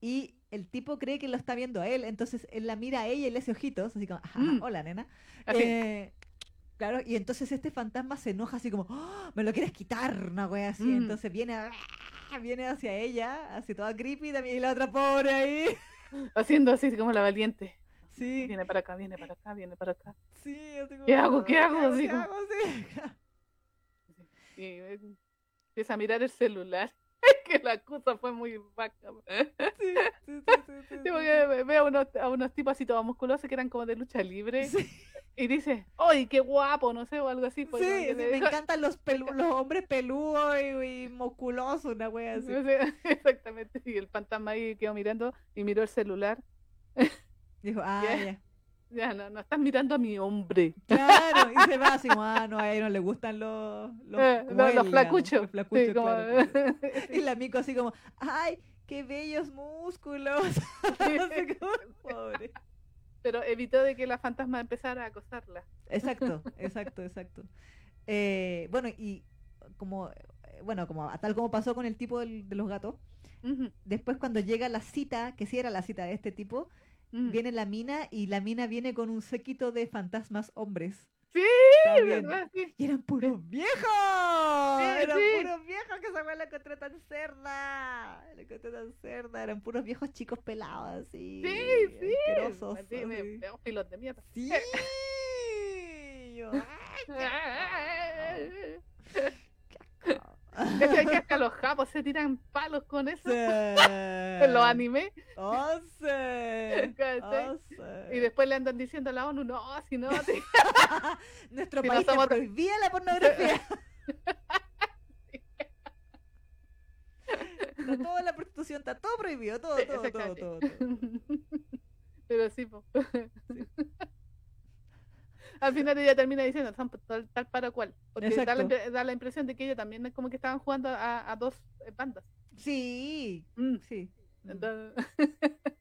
y el tipo cree que lo está viendo a él, entonces él la mira a ella y le hace ojitos, así como, "Ajá, Mm. hola nena. Eh, claro, y entonces este fantasma se enoja así como, "Oh, me lo quieres quitar, una wea así. Mm. Entonces viene, a- viene hacia ella, así toda creepy también, y la otra pobre ahí. (laughs) Haciendo así como la valiente. Sí, Viene para acá, viene para acá, viene para acá. sí. ¿Qué hago? ¿Qué hago? ¿Qué hago? Sí. (laughs) Y eh, empieza a mirar el celular. (laughs) que la cosa fue muy vaca. (laughs) Sí, sí, sí, sí, sí, Sí, sí, a unos, a unos tipos así todos musculosos que eran como de lucha libre. sí. Y dice, ¡ay, qué guapo! No sé, o algo así. pues, Sí, sí, me dijo- encantan los, pelu- los hombres peludos y, y musculosos, una wea así. No sé, exactamente. Y el fantasma ahí quedó mirando y miró el celular. Dijo, (laughs) ah, Ya. ya. Ya, no, no estás mirando a mi hombre. Claro, y se va así, (laughs) ah, no, a él no le gustan los, los, Eh, como no, él, los digamos, flacuchos. los flacuchos, Sí, como- claro. (laughs) Y la mico así como, ay, qué bellos músculos. Pobre. Pero evitó de que la fantasma empezara a acosarla. Exacto, exacto, exacto. Eh, bueno, y como, bueno, como tal como pasó con el tipo del- de los gatos, después cuando llega la cita, que sí era la cita de este tipo, ujú. viene la mina y la mina viene con un séquito de fantasmas hombres. Sí. ¿verdad? Sí. Y eran puros viejos. eran sí. puros viejos que esa weá la encontré tan cerda. La encontré tan cerda. Eran puros viejos chicos pelados así. Sí, sí. Asquerosos. Sí, me filos de mierda. Sí. (laughs) Yo, Es que (laughs) (laughs) hay que hasta los japos se tiran palos con eso. (laughs) En los animes. (laughs) ¿Cachai? Y después le andan diciendo a la ONU, no, si no, te- Nuestro si no país somos- te prohibía la pornografía. Está toda la prostitución, está todo prohibido, todo, Sí, todo, todo, todo, todo. Pero sí, po. Al final ella termina diciendo son tal, tal para cual. Porque da la, da la impresión de que ella también es como que estaban jugando a, a dos eh, bandas. Sí, Mm. sí. Entonces- (laughs)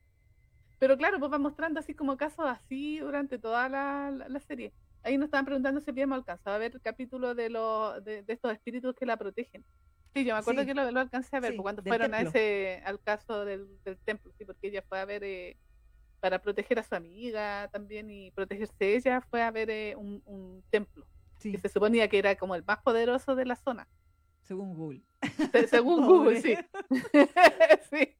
Pero claro, pues va mostrando así como casos así durante toda la, la- la serie. Ahí nos estaban preguntando si habíamos alcanzado a ver el capítulo de, los de, de estos espíritus que la protegen. Sí, yo me acuerdo Sí. que lo, lo alcancé a ver Sí, pues, cuando del fueron a ese, al caso del, del templo, sí, porque ella fue a ver, eh, para proteger a su amiga también y protegerse ella, fue a ver eh, un, un templo, Sí, que se suponía que era como el más poderoso de la zona, según Google. se- según. (laughs) Google, sí. (laughs) sí.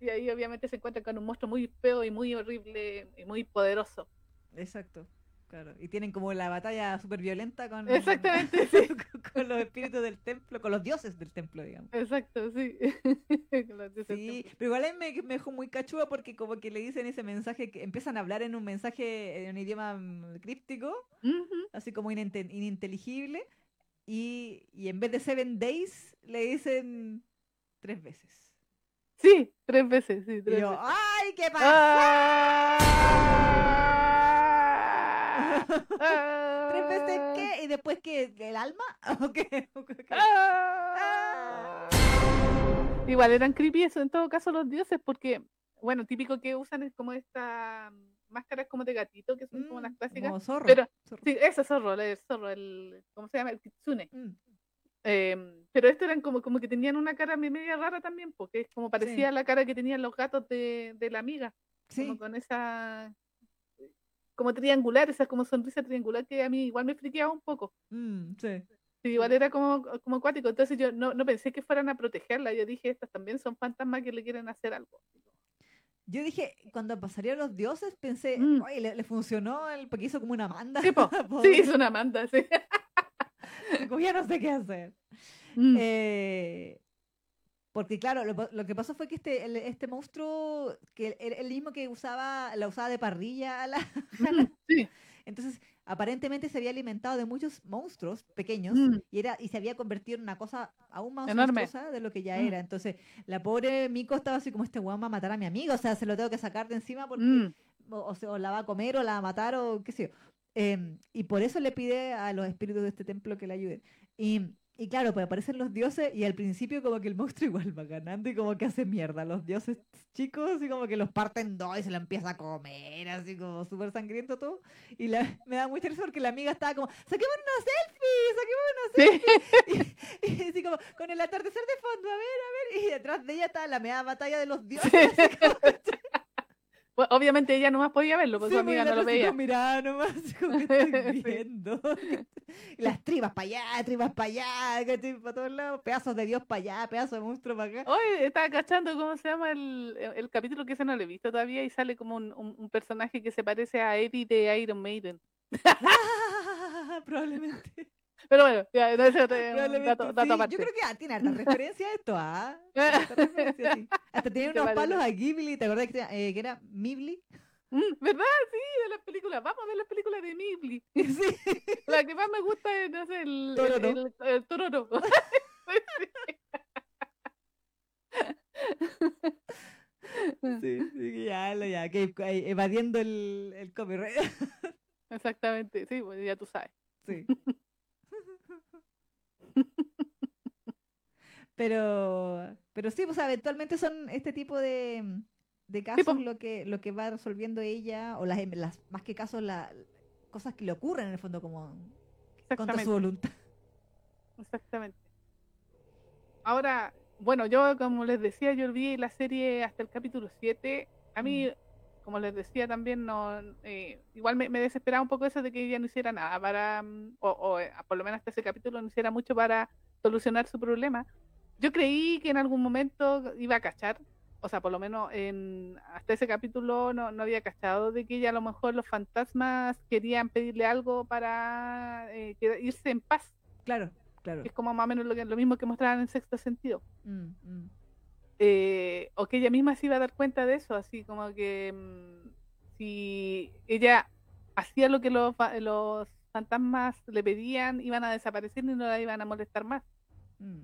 Y ahí obviamente se encuentra con un monstruo muy feo y muy horrible y muy poderoso. Exacto. Claro. Y tienen como la batalla súper violenta con, Exactamente, (laughs) sí. con, con los espíritus del templo, con los dioses del templo, digamos. Exacto, sí. (laughs) Sí, pero igual me, me dejó muy cachúa porque como que le dicen ese mensaje, que empiezan a hablar en un mensaje, en un idioma mm, críptico, así como ininte- ininteligible, y, y en vez de seven days le dicen tres veces. Sí, tres veces, sí, Y tres yo, veces. ¡ay, qué pasa! Ah. ¿Tres veces qué? ¿Y después qué? ¿El alma? (laughs) ¿O qué? ¿O qué? Ah. Igual eran creepy eso en todo caso los dioses porque, bueno, típico que usan es como esta máscaras como de gatito que son como las Mm, clásicas. como zorro, pero- zorro. Sí, ese zorro, el zorro, el, ¿cómo se llama? El kitsune. Mm, Em, pero estos eran como, como que tenían una cara me- media rara también, porque es como parecía la cara que tenían los gatos de, de la amiga, como Sí, con esa, como triangular, esa como sonrisa triangular que a mí igual me friqueaba un poco. mm, sí. Sí, igual era como, como acuático, entonces yo no, no pensé que fueran a protegerla, yo dije, estas también son fantasmas que le quieren hacer algo. Yo dije, cuando pasarían los dioses, pensé, Mm. oye, le, le funcionó el, porque hizo como una manda. Sí, (laughs) Sí, es una manda, sí. (laughs) como ya no sé qué hacer. Mm, Eh, porque claro, lo, lo que pasó fue que este, el- este monstruo, que el, el mismo que usaba, la usaba de parrilla a la Hannah, sí. entonces aparentemente se había alimentado de muchos monstruos pequeños Mm. y era y se había convertido en una cosa aún más Enorme. de lo que ya Mm. era. Entonces, la pobre Miko estaba así como este weón va a matar a mi amigo, o sea, se lo tengo que sacar de encima porque Mm, o, o se- o la va a comer o la va a matar o qué sé yo. Em, y por eso le pide a los espíritus de este templo que le ayuden. Y, y claro, pues aparecen los dioses y al principio como que el monstruo (laughs) igual va ganando y como que hace mierda. Los dioses chicos y como que los parten en dos y se lo empieza a comer, así como súper sangriento todo. Y la- (laughs) me da mucha risa porque la amiga estaba como, saquemos una selfie, saquemos una selfie. (laughs) Y, y así como, con el atardecer de fondo, a ver, a ver. Y detrás de ella estaba la media batalla de los dioses. como- Pues, obviamente ella nomás podía verlo, porque Sí, su muy amiga no lo veía. Mirá nomás, (laughs) como que estoy (laughs) viendo. (laughs) Las tribas para allá, tribas para allá, para todos lados, pedazos de Dios para allá, pedazos de monstruo para acá. Oye, estaba cachando cómo se llama el, el- capítulo que ese no lo he visto todavía y sale como un, un- un personaje que se parece a Eddie de Iron Maiden. Probablemente. Pero bueno, ya, no, ese un dato, dato sí. aparte. Yo creo que ah, tiene harta referencia a esto, ¿ah? (laughs) Harta referencia, sí. Hasta (laughs) ¿Te unos parece? palos a Ghibli, ¿te acordás que, eh, que era Mibli? Mm, ¿Verdad? Sí, de las películas. Vamos a ver las películas de Mibli. (laughs) Sí. La que más me gusta es, no sé, el, Tororo. el, el- el Tororo. Sí, sí, ya, ya, que eh, evadiendo el, el copyright. Exactamente, sí, pues ya tú sabes. Sí. (laughs) Pero, pero sí, pues eventualmente son este tipo de, de casos lo que lo que va resolviendo ella, o las, em- las más que casos, las cosas que le ocurren en el fondo como contra su voluntad. Exactamente. Ahora, bueno, yo como les decía, yo vi la serie hasta el capítulo 7. A mí, como les decía también, no eh, igual me, me desesperaba un poco eso de que ella no hiciera nada para, mm, o, o, eh, por lo menos hasta ese capítulo no hiciera mucho para solucionar su problema. Yo creí que en algún momento iba a cachar, o sea, por lo menos en, hasta ese capítulo no, no había cachado de que ella a lo mejor los fantasmas querían pedirle algo para eh, irse en paz Claro, claro. es como más o menos lo, que- lo mismo que mostraban en sexto sentido. Mm, mm. Eh, o que ella misma se iba a dar cuenta de eso, así como que mm, si ella hacía lo que los, los fantasmas le pedían, iban a desaparecer y no la iban a molestar más. Mm.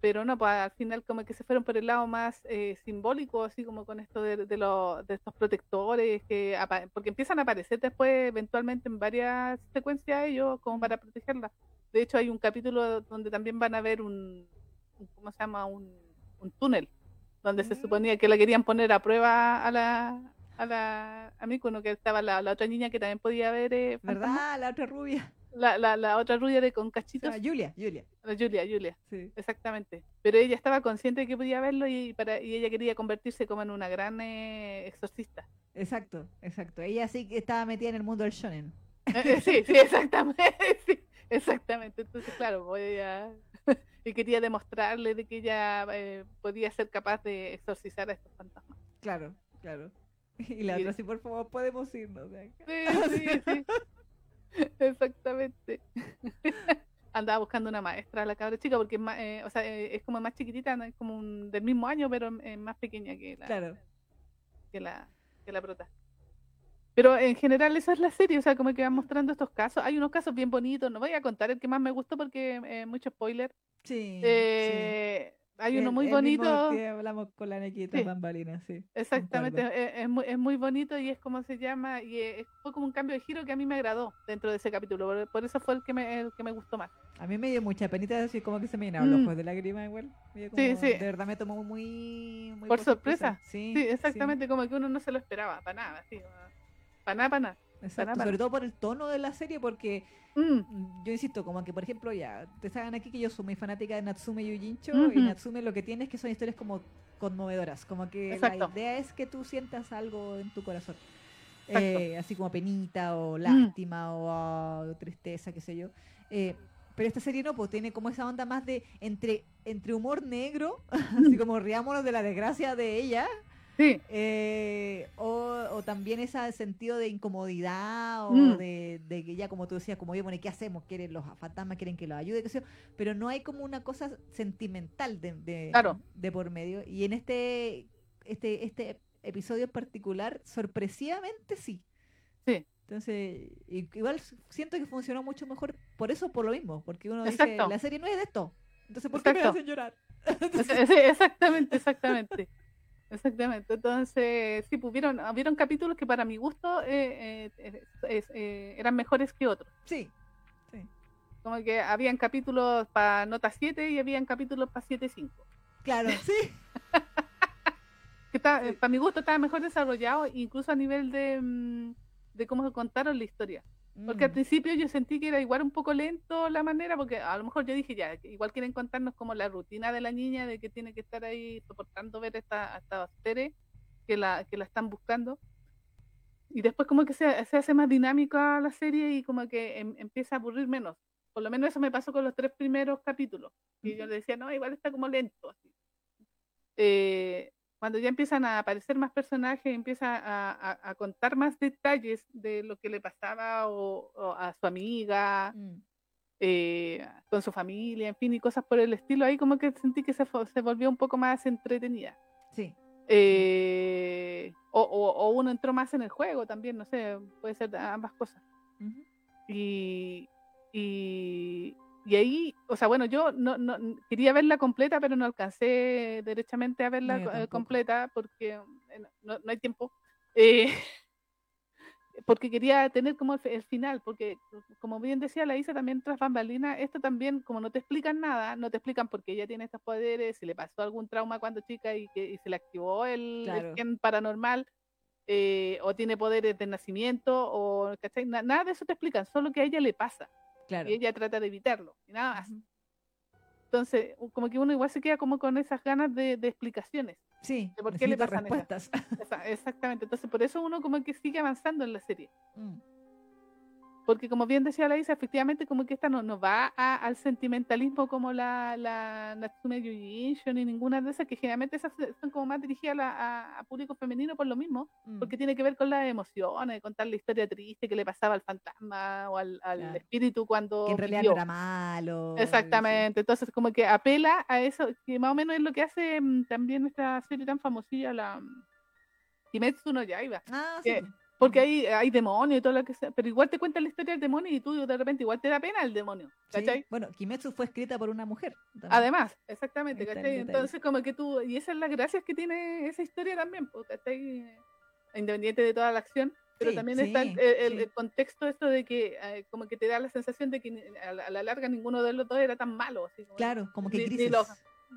Pero no, pues al final como que se fueron por el lado más eh, simbólico, así como con esto de, de, los- de estos protectores, que porque empiezan a aparecer después eventualmente en varias secuencias ellos como para protegerla. De hecho hay un capítulo donde también van a ver un, un- ¿cómo se llama? Un, un túnel, donde se Mm. suponía que la querían poner a prueba a la a la a Mícono, que estaba la, la otra niña que también podía ver eh. ¿Verdad? La otra rubia. La, la, la otra rubia de con cachitos. Julia, Julia. La Julia, Julia, Sí. exactamente. Pero ella estaba consciente de que podía verlo y, para, y ella quería convertirse como en una gran eh, exorcista. Exacto, exacto. Ella sí que estaba metida en el mundo del shonen. Eh, eh, sí, sí, exactamente. (laughs) sí, exactamente. Entonces, claro, pues ella- y quería demostrarle de que ella eh, podía ser capaz de exorcizar a estos fantasmas. Claro, claro. (laughs) Y la Y- otra, sí, por favor, podemos irnos de acá. Sí, sí, (laughs) sí. (laughs) Exactamente. Andaba buscando una maestra la cabra chica porque es, más, eh, o sea, eh, es como más chiquitita, es como un, del mismo año, pero es más pequeña que la, Claro. que la, que la prota. Pero en general esa es la serie, o sea, como que va mostrando estos casos. Hay unos casos bien bonitos, no voy a contar el que más me gustó porque eh, mucho spoiler. Sí. Eh, Hay uno El- muy el bonito. que hablamos con la Nequita Sí. Bambalina, sí. Exactamente, concuerdo. es, es muy, es muy bonito y es como se llama, y es- fue como un cambio de giro que a mí me agradó dentro de ese capítulo, por, por eso fue el que, me, el que me gustó más. A mí me dio mucha penita así como que se me llenaron los Mm. ojos de lágrimas igual. Dio Sí, como- sí. De verdad me tomó muy, muy Por sorpresa. Sí, Sí, exactamente, como que uno no se lo esperaba, para nada, sí, para nada, para nada. Exacto, para- sobre todo por el tono de la serie, porque Mm, mm, yo insisto, como que por ejemplo, ya, te saben aquí que yo soy muy fanática de Natsume Yujincho, Ujú. y Natsume lo que tiene es que son historias como conmovedoras, como que Exacto. la idea es que tú sientas algo en tu corazón. Mm. Eh, así como penita o lástima o ah, tristeza, qué sé yo. Eh, pero esta serie no, pues tiene como esa onda más de entre, entre humor negro, (laughs) así como riámonos de la desgracia de ella, sí, eh, o, o también ese sentido de incomodidad o Mm. de, de que ya como tú decías, como oye, bueno, ¿y qué hacemos? Quieren los fantasmas, quieren que los ayude, qué sé yo, pero no hay como una cosa sentimental de, de, Claro. de por medio. Y en este, este, este episodio en particular, sorpresivamente sí. Sí. Entonces, igual siento que funcionó mucho mejor por eso, por lo mismo, porque uno Exacto. dice, la serie no es de esto. Entonces, ¿por qué me Exacto. hacen llorar? (laughs) es- sí, exactamente, exactamente. Exactamente, entonces sí, pues hubieron, hubieron capítulos que para mi gusto eh, eh, eh, eran mejores que otros. Sí, Como que habían capítulos para nota 7 y habían capítulos para 7.5. claro, (laughs) sí. Que está- Sí. para mi gusto estaba mejor desarrollado, incluso a nivel de, mm, de cómo contaron la historia. Porque al Mm. principio yo sentí que era igual un poco lento la manera, porque a lo mejor yo dije ya, igual quieren contarnos como la rutina de la niña, de que tiene que estar ahí soportando ver esta, a esta Tere, que la, que la están buscando. Y después como que se, se hace más dinámica la serie y como que em- empieza a aburrir menos. Por lo menos eso me pasó con los tres primeros capítulos. Y yo le decía, no, igual está como lento. Así. Eh, cuando ya empiezan a aparecer más personajes, empieza a, a- a contar más detalles de lo que le pasaba o, o a su amiga, Mm. eh, con su familia, en fin, y cosas por el estilo, ahí como que sentí que se, se volvió un poco más entretenida. Sí. Eh, o, o- o uno entró más en el juego también, no sé, puede ser ambas cosas. Y, y, y ahí, o sea, bueno, yo no, no quería verla completa, pero no alcancé derechamente a verla No, eh, completa porque eh, no, no hay tiempo. Eh, (laughs) porque quería tener como el, el final, porque como bien decía la Isa también tras bambalinas, esto también, como no te explican nada, no te explican por qué ella tiene estos poderes, si le pasó algún trauma cuando chica y, que, y se le activó el, el Claro. gen paranormal, eh, o tiene poderes de nacimiento, o nada de eso te explican, solo que a ella le pasa Claro. y ella trata de evitarlo, y nada más. Entonces, como que uno igual se queda como con esas ganas de, de explicaciones. Sí, de por qué le pasan esas. respuestas. Esa- exactamente, entonces por eso uno como que sigue avanzando en la serie. Mm. Porque como bien decía la Isa, efectivamente como que esta no, no va a- al sentimentalismo como la, la Natsume Yujincho ni ninguna de esas, que generalmente esas son como más dirigidas a, la- a- a público femenino por lo mismo, Mm. porque tiene que ver con las emociones, contar la historia triste que le pasaba al fantasma o al, al Claro. espíritu cuando que en realidad vivió. no era malo. sí. Exactamente, entonces como que apela a eso, que más o menos es lo que hace mm, también esta serie tan famosilla, la mm, Kimetsu no Yaiba, Ah, sí. que-. Porque hay, hay demonios y todo lo que sea, pero igual te cuenta la historia del demonio y tú de repente igual te da pena el demonio, Sí. ¿cachai? Bueno, Kimetsu fue escrita por una mujer. también. Además, exactamente, ¿cachai? Entonces como que tú, y esa es la gracia que tiene esa historia también, pues, ¿cachai? Independiente de toda la acción, pero Sí, también está el, contexto esto de que eh, como que te da la sensación de que a la, a la larga ninguno de los dos era tan malo, así como- Claro, como que ni- ni los-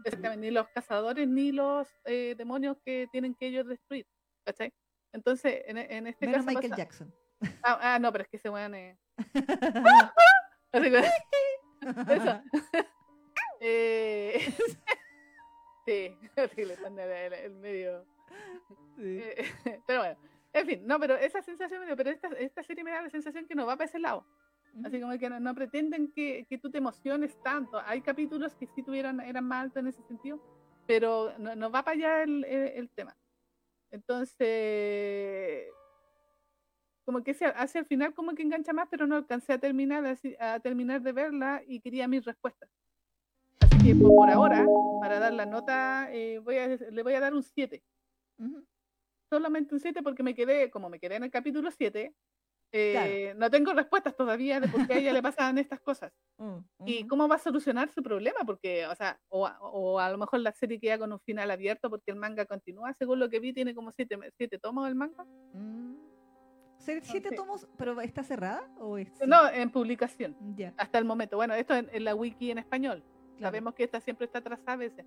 Exactamente, ni los cazadores ni los eh, demonios que tienen que ellos destruir, ¿cachai? Entonces, en, en este Menos caso. Michael pasa- Jackson. Ah, ah, no, pero es que ese weón es. (laughs) Eso. (laughs) Eh, (laughs) sí, horrible, el, el medio. Sí. Eh, pero bueno, en fin, no, pero esa sensación, me dio, pero esta, esta serie me da la sensación que no va para ese lado. Así como que no, no pretenden que, que tú te emociones tanto. Hay capítulos que sí tuvieron, eran más altos en ese sentido, pero no, no va para allá el, el- el tema. Entonces, como que hacia, hacia el final como que engancha más, pero no alcancé a terminar, a terminar de verla y quería mis respuestas. Así que por, por ahora, para dar la nota, eh, voy a, le voy a dar un 7 Ujú. solamente un 7 porque me quedé, como me quedé en el capítulo 7, eh, no tengo respuestas todavía de por qué a ella le pasan estas cosas. (laughs) Mm, Y ujú. cómo va a solucionar su problema, porque, o sea, o, a- o a lo mejor la serie queda con un final abierto porque el manga continúa, según lo que vi, tiene como 7 siete, siete tomos el manga. Mm. ¿Ser- ¿Siete tomos, pero está cerrada? ¿O es No, en publicación, Ya, hasta el momento. Bueno, esto en, en la wiki en español. claro. Sabemos que esta siempre está atrasada a veces.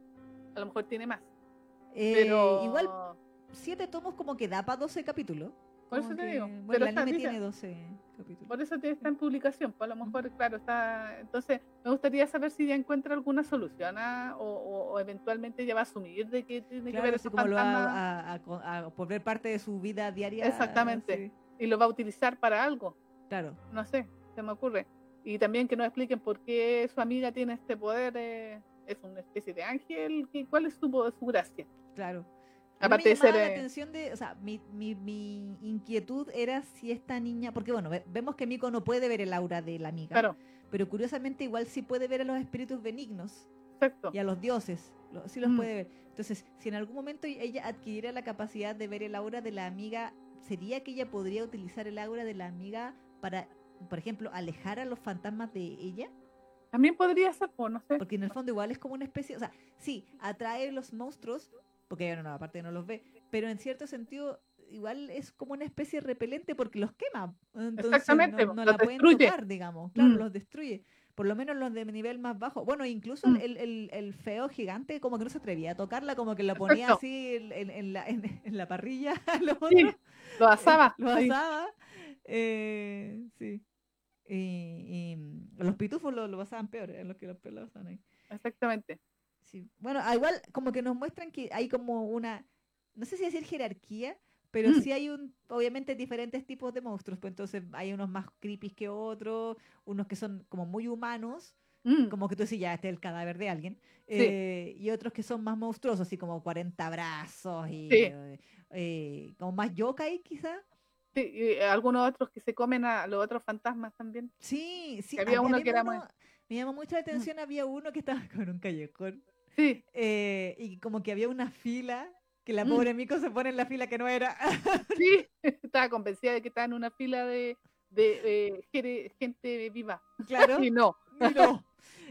A lo mejor tiene más. Eh, Pero Igual, siete tomos como que da para 12 capítulos. Por eso te digo, Bueno, pero el anime tiene 12 capítulos. Por eso está en (laughs) publicación, pues a lo mejor, claro, está. Entonces, me gustaría saber si ya encuentra alguna solución a- o, o- o eventualmente ya va a asumir de que tiene que ver esos como lo va a, a, volver parte de su vida diaria. Exactamente. y lo va a utilizar para algo. claro. No sé, se me ocurre. Y también que nos expliquen por qué su amiga tiene este poder. eh, es una especie de ángel. ¿qué- ¿Cuál es su, su gracia? Claro. Aparte me de ser. la eh, atención de, o sea, mi, mi, mi inquietud era si esta niña, porque bueno, ve- vemos que Miko no puede ver el aura de la amiga, claro, pero curiosamente igual sí puede ver a los espíritus benignos exacto. y a los dioses, lo- sí los Mm. puede ver. Entonces, si en algún momento ella adquiriera la capacidad de ver el aura de la amiga, ¿sería que ella podría utilizar el aura de la amiga para, por ejemplo, alejar a los fantasmas de ella? También podría ser, pues, no sé. Porque en el fondo igual es como una especie, o sea, sí, atrae los monstruos, porque bueno, no, aparte no los ve, pero en cierto sentido igual es como una especie repelente porque los quema. Entonces Exactamente, no, no los la pueden tocar, digamos. Claro, Mm. los destruye. Por lo menos los de nivel más bajo. Bueno, incluso Mm. el, el- el feo gigante como que no se atrevía a tocarla, como que la ponía así en, en- en la, en- en la parrilla (laughs) a los Sí, otros. lo asaba. Lo asaba. eh, sí. Y, y, los pitufos lo, lo pasaban peor, eran los que los pelados estaban ahí. Exactamente. Sí. Bueno, ah, igual como que nos muestran que hay como una, no sé si decir jerarquía, pero Mm. sí hay un, obviamente diferentes tipos de monstruos, pues entonces hay unos más creepy que otros, unos que son como muy humanos, Mm, como que tú decís, ya, este es el cadáver de alguien, Sí. eh, y otros que son más monstruosos, así como 40 brazos y Sí. eh, eh, como más yokai quizá. sí, y eh, algunos otros que se comen a los otros fantasmas también. Sí, sí. Que había uno que era llamó- Me llamó mucho la atención, había uno que estaba (laughs) con un callejón. Sí, eh, y como que había una fila que la Mm. pobre Mico se pone en la fila que no era. (laughs) sí. (laughs) Estaba convencida de que estaba en una fila de, de, eh, gente viva. claro. (laughs) Y no. y no.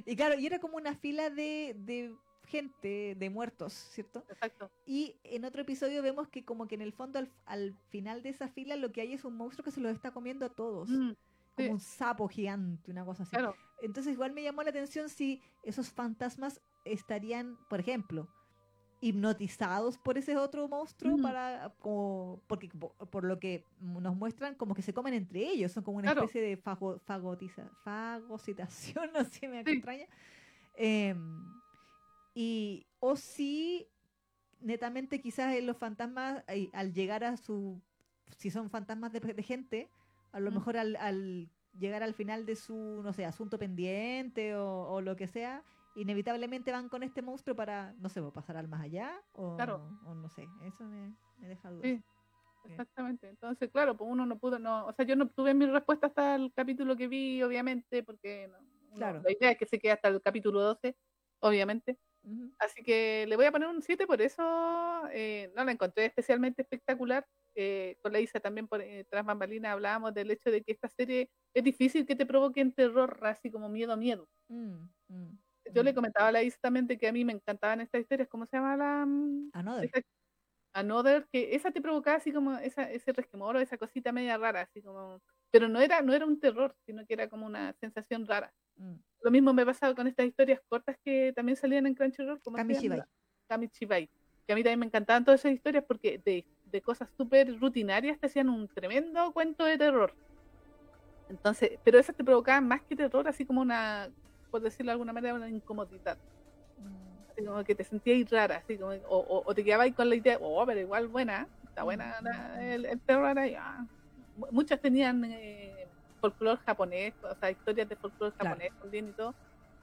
Y claro, y era como una fila de, de gente, de muertos, ¿cierto? Exacto. Y en otro episodio vemos que como que en el fondo al, al final de esa fila lo que hay es un monstruo que se los está comiendo a todos. Mm, Como sí. un sapo gigante, una cosa así. claro. Entonces igual me llamó la atención si esos fantasmas estarían, por ejemplo, hipnotizados por ese otro monstruo Mm. para como porque po- por, lo que nos muestran como que se comen entre ellos, son como una Claro. especie de fago, fagotiza, fagocitación, (laughs) no sé, me Sí. extraña. Em, y o si netamente quizás los fantasmas eh, al llegar a su si son fantasmas de, de gente, a lo Mm. mejor al, al llegar al final de su, no sé, asunto pendiente o, o lo que sea, inevitablemente van con este monstruo para, no sé, pasar al más allá o, Claro. o no sé, eso me, me deja dudas. Sí. Exactamente. Entonces, claro, pues uno no pudo, no, o sea, yo no obtuve mi respuesta hasta el capítulo que vi, obviamente, porque no- la idea es que se quede hasta el capítulo 12, obviamente. Así que le voy a poner un 7 por eso. eh, no la encontré especialmente espectacular. Eh, con la Isa también por eh, tras bambalinas hablábamos del hecho de que esta serie es difícil que te provoquen terror, así como miedo, miedo. Mm, mm, Yo le comentaba a la Isa también de que a mí me encantaban estas historias, ¿cómo se llama la...? mm, Another. esa- Another, que esa te provocaba así como esa, ese resquemor o esa cosita media rara, así como... Pero no era, no era un terror, sino que era como una sensación rara. Mm. Lo mismo me pasaba con estas historias cortas que también salían en Crunchyroll. ¿cómo se Kamishibai. Kamishibai. Que a mí también me encantaban todas esas historias porque de, de cosas súper rutinarias te hacían un tremendo cuento de terror. Entonces, pero esas te provocaban más que terror, así como una, por decirlo de alguna manera, una incomodidad. Así como que te sentías rara, así como, o, o, o te quedabas con la idea, oh, pero igual buena, está buena la- el, el terror ahí. ah. Mu- Muchas tenían eh, folclore japonés, o sea, historias de folclore Claro. japonés también y todo.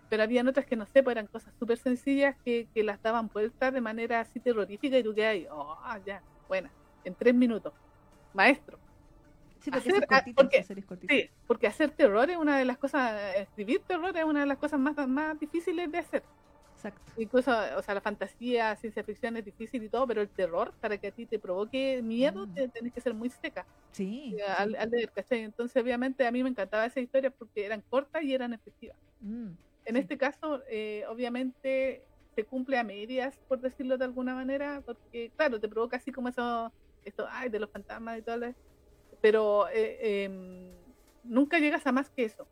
Pero habían otras que no sé, pues eran cosas súper sencillas que, que las daban vueltas de manera así terrorífica y tú quedas ahí, oh, ya, buena, en tres minutos. Maestro. Sí, porque Hacer- cortitas, porque- son series cortitas. Sí, porque hacer terror es una de las cosas, escribir terror es una de las cosas más, más difíciles de hacer. Exacto. Incluso, o sea, la fantasía, ciencia ficción es difícil y todo, pero el terror, para que a ti te provoque miedo, Mm. te- tenés que ser muy seca Sí. eh, al, al leer, ¿cachai? Entonces, obviamente, a mí me encantaba esas historias porque eran cortas y eran efectivas. Mm, En Sí. este caso, eh, obviamente, se cumple a medias, por decirlo de alguna manera, porque, claro, te provoca así como eso, esto, ay, de los fantasmas y todo, lo- pero eh, em, nunca llegas a más que eso.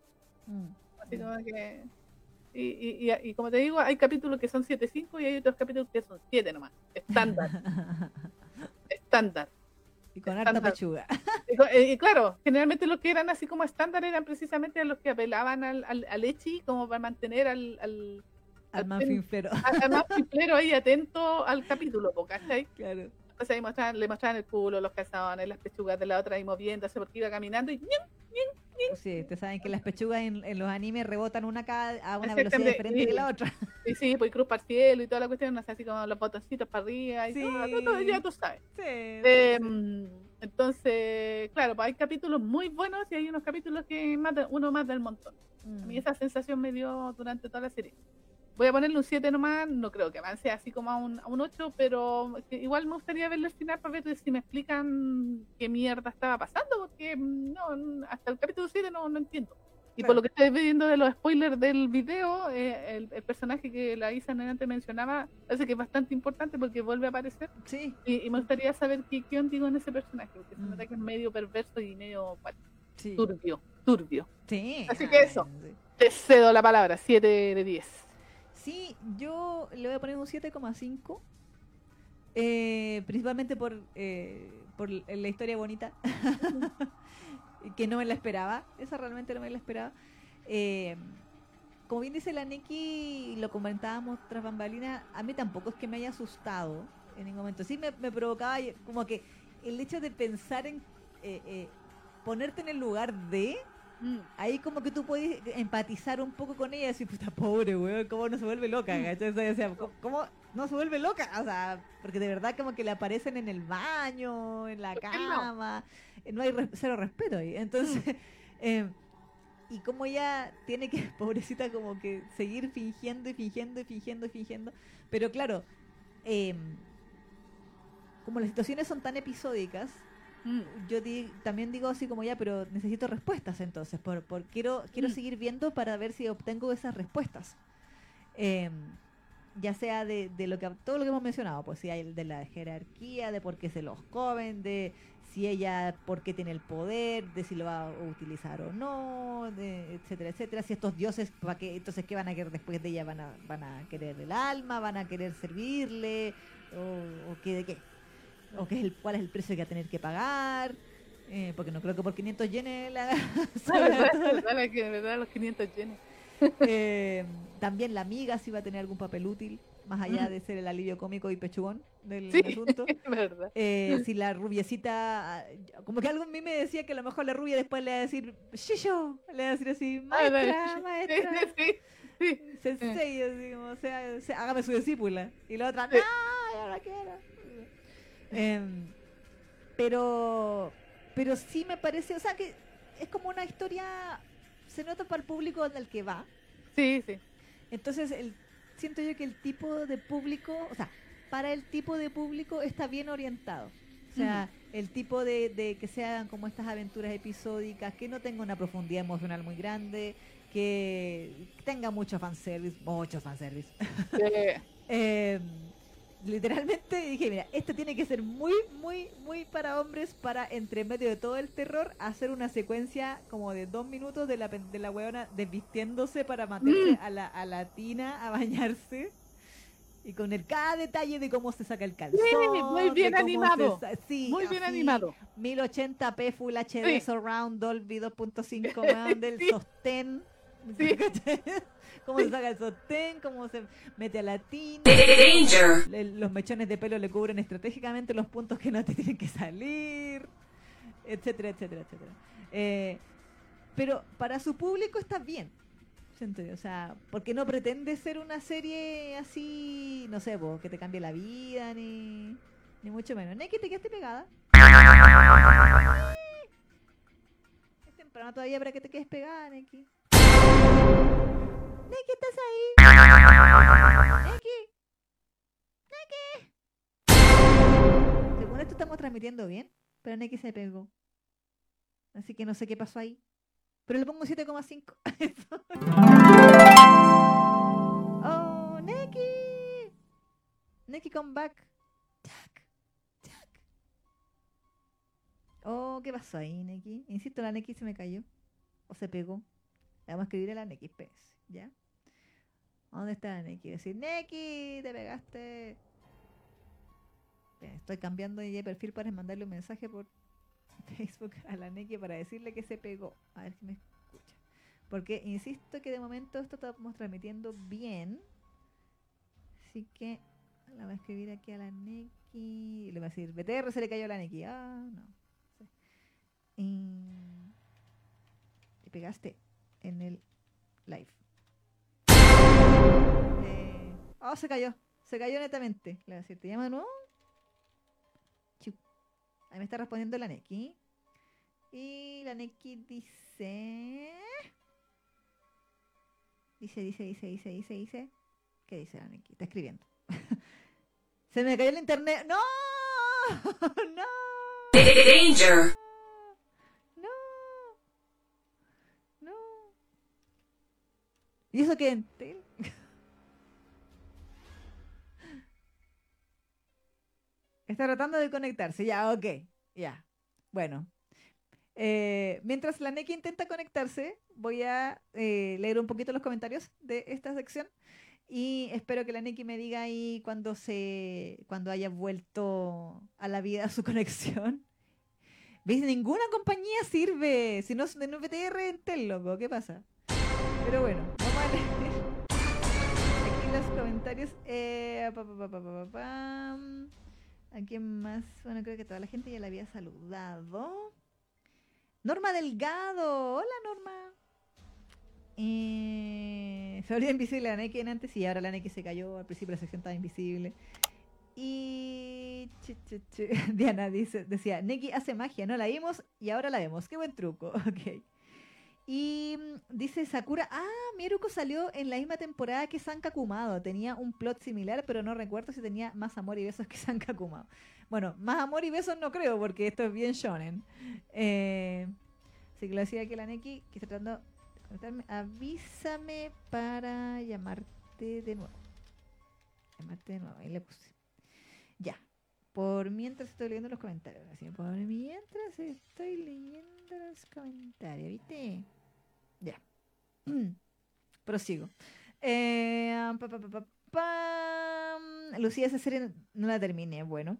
mm. Así como que. Y, y, y, y como te digo, hay capítulos que son 7.5 y hay otros capítulos que son 7 nomás. Estándar, (laughs) estándar. y con harta Estándar. pechuga. Y, co- eh, y claro, generalmente los que eran así como estándar eran precisamente los que apelaban al, al, al echi como para mantener al, al, Al Al manfinflero. al, al más piflero ahí atento al capítulo, ¿cachai? Claro. Entonces ahí mostraban, le mostraban el culo, los calzones, las pechugas de la otra ahí moviéndose porque iba caminando y ¡ñam! Sí, ustedes saben que las pechugas en, en los animes rebotan una cada, a una velocidad diferente que sí. la otra. (laughs) y sí, pues cruz para el cielo y toda la cuestión, no sé, así como los botoncitos para arriba y Sí. todo, todo, ya tú sabes. Sí. Em, entonces, claro, pues hay capítulos muy buenos y hay unos capítulos que más de- uno más del montón. A mí Mm. esa sensación me dio durante toda la serie. Voy a ponerle un 7 nomás, no creo que avance así como a un, a un 8, pero igual me gustaría verlo al final para ver si me explican qué mierda estaba pasando, porque mm, no, hasta el capítulo 7 no, no entiendo. Y por Claro. lo que estoy viendo de los spoilers del video, eh, el, el personaje que la Isa antes mencionaba, parece que es bastante importante porque vuelve a aparecer. Sí. Y, y me gustaría saber qué, qué onda con ese personaje, porque se Mm. nota que es medio perverso y medio Sí. turbio, turbio. Sí. Así que eso. Te cedo la palabra, 7 de 10. Sí, yo le voy a poner un 7,5. eh, principalmente por, eh, por la historia bonita. (laughs) que no me la esperaba. Esa realmente no me la esperaba. Eh, como bien dice la Neki, lo comentábamos tras bambalina, a mí tampoco es que me haya asustado en ningún momento. Sí me, me provocaba como que el hecho de pensar en eh, eh, ponerte en el lugar de ahí como que tú puedes empatizar un poco con ella y decir, puta pobre, weón, ¿cómo no se vuelve loca? ¿cachai? O sea, ¿cómo, cómo no se vuelve loca? O sea, porque de verdad como que le aparecen en el baño, en la cama, eh, no hay cero respeto ahí. Entonces, (laughs) eh, y como ella tiene que, (laughs) pobrecita, como que seguir fingiendo y fingiendo y fingiendo y fingiendo. Pero claro, eh, como las situaciones son tan episódicas, Mm. yo di- también digo así como ya, pero necesito respuestas entonces, por, por- quiero, quiero Mm. seguir viendo para ver si obtengo esas respuestas. Em, ya sea de, de lo que todo lo que hemos mencionado, pues si hay el de la jerarquía, de por qué se los comen, de si ella por qué tiene el poder, de si lo va a utilizar o no, de, etcétera, etcétera. Si estos dioses, ¿para qué, entonces qué van a querer después de ella? ¿Van a, van a querer el alma? ¿Van a querer servirle? ¿O, o qué de qué? ¿O qué es el, cuál es el precio que va a tener que pagar? Eh, porque no creo que por 500 yenes la verdad, (laughs) los 500 yenes. (laughs) Eh, también la amiga si va a tener algún papel útil, más allá de ser el alivio cómico y pechugón del Sí. asunto. (laughs) Eh, si la rubiecita, ah, como que algo en mí me decía que a lo mejor la rubia después le va a decir, Shisho, le va a decir así, Ah, maestra, Sí, maestra, sí, sí. sensei, así como, o sea, se- hágame su discípula. Y la otra, no, yo no quiero. Em, pero, pero sí me parece, o sea, que es como una historia, se nota para el público al que va. Sí, sí. Entonces, el, siento yo que el tipo de público, o sea, para el tipo de público está bien orientado. O sea, el tipo de, de que sean como estas aventuras episódicas, que no tenga una profundidad emocional muy grande, que tenga mucho fanservice, mucho fanservice. Eh, (laughs) Eh, literalmente dije, mira, esto tiene que ser muy, muy, muy para hombres para entre medio de todo el terror hacer una secuencia como de dos minutos de la, de la weona desvistiéndose para meterse Mm. a, la, a la tina a bañarse. Y con el cada detalle de cómo se saca el calzón. muy bien animado. sí, Muy bien así, animado. 1080p Full HD Sí. Surround Dolby 2.5 weón, (laughs) del sostén. Sí. (laughs) cómo se saca el sostén, cómo se mete a la tina. Le- los mechones de pelo le cubren estratégicamente los puntos que no te (laughs) tienen que salir, etcétera, etcétera, etcétera. Eh, pero para su público está bien. O sea, porque no pretende ser una serie así, no sé, vos, que te cambie la vida, ni, ni mucho menos. Neki, te quedaste pegada. Es temprano todavía para que te quedes pegada, Neki. Neki, ¿estás ahí? Neki. Según esto estamos transmitiendo bien, pero Neki se pegó. Así que no sé qué pasó ahí. Pero le pongo 7,5. Eso. (laughs) oh, Neki. Neki, come back. Oh, ¿qué pasó ahí, Neki? Insisto, la Neki se me cayó. O se pegó. Vamos a escribir a la Neki ¿ya? ¿Dónde está la Neki? Decir, Neki, te pegaste. Estoy cambiando de perfil para mandarle un mensaje por (laughs) Facebook a la Neki para decirle que se pegó. A ver si me escucha. Porque insisto que de momento esto estamos transmitiendo bien. Así que la voy a escribir aquí a la Neki. Le voy a decir, BTR se le cayó a la Neki. Ah, no. Y te pegaste en el live. Eh, oh, se cayó. Se cayó netamente. Le voy a decir, ¿te llama? Chu. Ahí me está respondiendo la Neki. Y la Neki dice. Dice, dice, dice, dice, dice, dice. ¿Qué dice la Neki? Está escribiendo. (laughs) Se me cayó el internet. ¡No! (laughs) ¡No! Danger. ¡No! ¡No! ¿Y eso qué? Está tratando de conectarse. Ya, ok. Ya. Bueno. Eh, mientras la Neki intenta conectarse, voy a eh, leer un poquito los comentarios de esta sección. Y espero que la Neki me diga ahí cuando se. cuando haya vuelto a la vida su (laughs) conexión. ¿Ves? Ninguna compañía sirve. Si no es en VTR, Entel, loco. ¿Qué pasa? Pero bueno, (laughs) aquí los comentarios. Eh. ¿A quién más? Bueno, creo que toda la gente ya la había saludado. Norma Delgado. Hola, Norma. Eh, (laughs) se volvió invisible la Neki en antes y ahora la Neki se cayó. Al principio la sección estaba invisible. Y. (laughs) Diana dice, decía, Neki hace magia, no la vimos y ahora la vemos. Qué buen truco. Ok. Y mm, dice Sakura, ah, Mieruko salió en la misma temporada que Sanka Kumado. Tenía un plot similar, pero no recuerdo si tenía más amor y besos que Sanka Kumado. Bueno, más amor y besos no creo, porque esto es bien shonen. Eh, así que lo decía que la Neki, que está tratando de conectarme. Avísame para llamarte de nuevo. Llamarte de nuevo, ahí le puse. Por mientras estoy leyendo los comentarios. Así, por mientras estoy leyendo los comentarios, ¿viste? Ya. (clears throat) Prosigo. Eh. Lucía, esa serie no la terminé, bueno.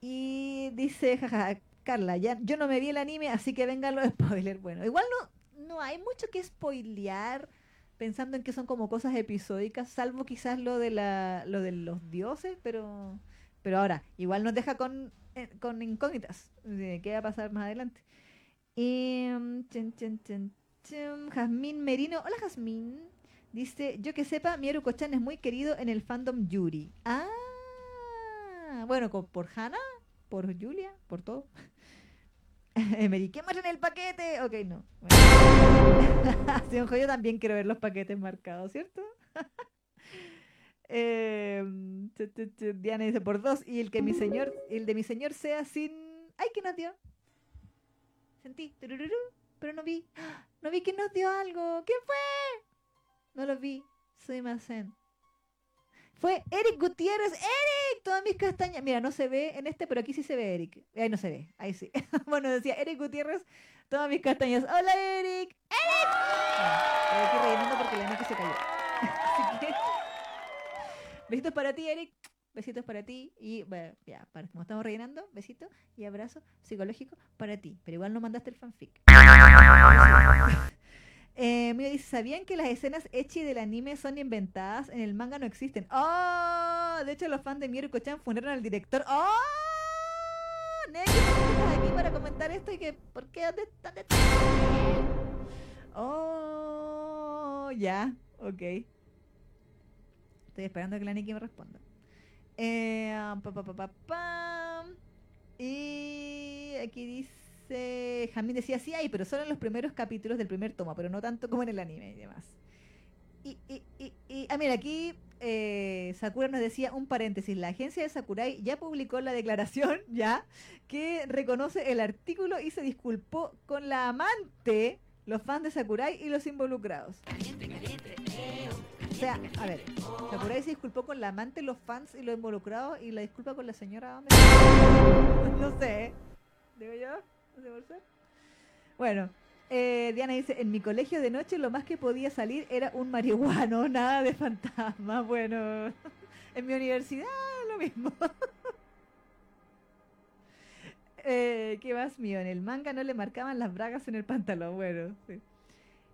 Y dice, jaja, Carla, ya, yo no me vi el anime, así que vengan los spoilers. Bueno, igual no, no hay mucho que spoilear pensando en que son como cosas episódicas, salvo quizás lo de la, lo de los dioses, pero pero ahora, igual nos deja con, eh, con incógnitas de qué va a pasar más adelante. Y, mm, chen, Merino. Hola, Jazmín. Dice, yo que sepa, Mieru Cochan es muy querido en el fandom Yuri. Ah, bueno, por Hannah, por Julia, por todo. (laughs) Emery, ¿qué más en el paquete? Ok, no. Bueno. (laughs) Sí, yo también quiero ver los paquetes marcados, ¿cierto? (laughs) Eh, tu, Diana dice por dos y el que mi señor, el de mi señor sea sin. ¡Ay, que nos dio! Sentí, pero no vi. ¡Ah! (gasps) No vi que nos dio algo. ¿Quién fue? No lo vi. Soy Masen. Fue Eric Gutiérrez. ¡Eric! Todas mis castañas. Mira, no se ve en este, pero aquí sí se ve Eric. Ahí no se ve. Ahí sí. (laughs) bueno, decía Eric Gutiérrez. Todas mis castañas. ¡Hola, Eric! ¡Eric! Bueno, estoy aquí rellenando porque la se cayó. Besitos para ti, Eric. Besitos para ti. Y bueno, ya, para, como estamos rellenando, besito y abrazo psicológico para ti. Pero igual no mandaste el fanfic. (laughs) Eh, mira, dice, ¿sabían que las escenas ecchi del anime son inventadas? En el manga no existen. ¡Oh! De hecho, los fans de Miruko-chan al director. ¡Oh! Neki, ¿por qué estás aquí para comentar esto y que... ¿Por qué? ¿Dónde, dónde estás? ¡Oh! Ya, ok. Estoy esperando que la Nikki me responda. Eh, pam. Y aquí dice, Jamín decía, sí hay, pero solo en los primeros capítulos del primer tomo, pero no tanto como en el anime y demás. Y, y, y, y- ah, mira, aquí eh, Sakura nos decía un paréntesis, la agencia de Sakurai ya publicó la declaración, (laughs) ya, que reconoce el artículo y se disculpó con la amante, los fans de Sakurai y los involucrados. O sea, a ver, Sakurai se disculpó con la amante, los fans y los involucrados y la disculpa con la señora. (laughs) No sé. ¿Digo yo? No sé por ser. Bueno, eh, Diana dice, en mi colegio de noche lo más que podía salir era un marihuano, (laughs) nada de fantasma. Bueno, (laughs) en mi universidad lo mismo. Eh, ¿Qué más mío? En el manga no le marcaban las bragas en el pantalón. Bueno, sí.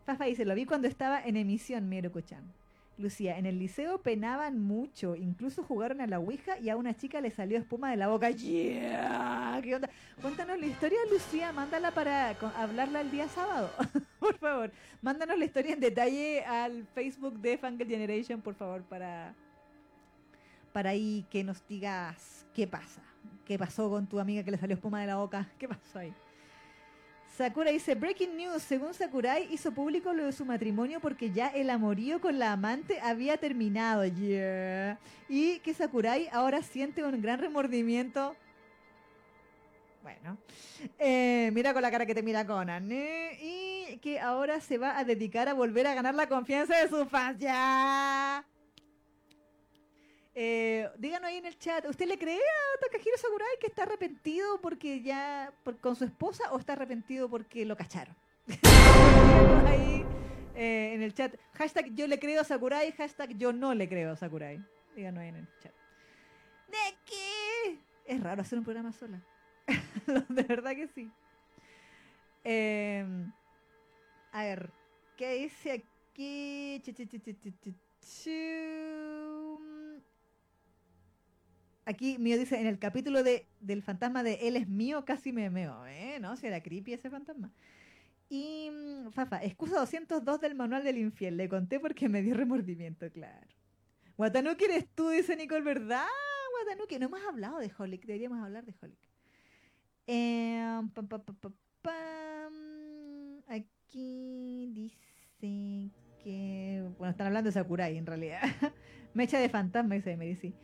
Fafa dice, lo vi cuando estaba en emisión, Miruko-chan. Lucía, en el liceo penaban mucho, incluso jugaron a la Ouija y a una chica le salió espuma de la boca. ¡Yeah! ¿Qué onda? Cuéntanos la historia, Lucía, mándala para hablarla el día sábado, (laughs) por favor. Mándanos la historia en detalle al Facebook de Fangirl Generation, por favor, para, para ahí que nos digas qué pasa. ¿Qué pasó con tu amiga que le salió espuma de la boca? ¿Qué pasó ahí? Sakura dice, breaking news, según Sakurai hizo público lo de su matrimonio porque ya el amorío con la amante había terminado. Yeah. Y que Sakurai ahora siente un gran remordimiento. Bueno, eh, mira con la cara que te mira Conan. ¿eh? Y que ahora se va a dedicar a volver a ganar la confianza de sus fans. Ya. Eh, díganos ahí en el chat, ¿usted le cree a Takahiro Sakurai que está arrepentido porque ya por- con su esposa o está arrepentido porque lo cacharon? (laughs) Ahí eh, en el chat, hashtag yo le creo a Sakurai, hashtag yo no le creo a Sakurai. Díganos ahí en el chat. ¡Neki! Es raro hacer un programa sola. (laughs) De verdad que sí. Eh, a ver, ¿qué dice aquí? Chu, chu, Aquí mío dice, en el capítulo de, del fantasma de Él es mío, casi me meo, ¿eh? ¿No? Si era creepy ese fantasma. Y, mm, Fafa, excusa 202 del manual del infiel. Le conté porque me dio remordimiento, claro. Watanuki eres tú, dice Nicole, ¿verdad? Watanuki, no hemos hablado de Holic, deberíamos hablar de Holic. Em. Aquí dice que... Bueno, están hablando de Sakurai en realidad. (laughs) Mecha de fantasma, dice Medici.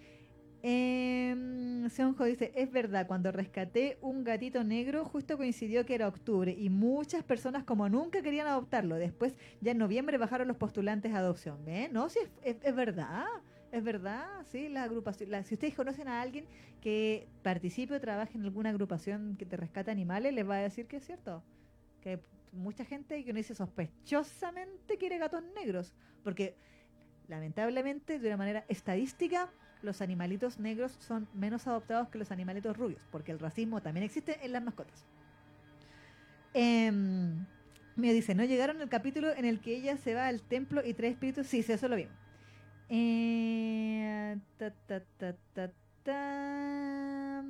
Eh, Seonjo dice, es verdad, cuando rescaté un gatito negro justo coincidió que era octubre y muchas personas como nunca querían adoptarlo. Después, ya en noviembre bajaron los postulantes a adopción. ¿Ven? No, sí, es, es- verdad. Es verdad, sí, la agrupación. la- si ustedes conocen a alguien que participe o trabaje en alguna agrupación que te rescata animales, les va a decir que es cierto. Que mucha gente que uno dice sospechosamente quiere gatos negros. Porque, lamentablemente, de una manera estadística, los animalitos negros son menos adoptados que los animalitos rubios, porque el racismo también existe en las mascotas. Em, me dice, ¿no llegaron al capítulo en el que ella se va al templo y trae espíritus? Sí, sí, eso lo vimos. Eh, ta, ta, ta, ta.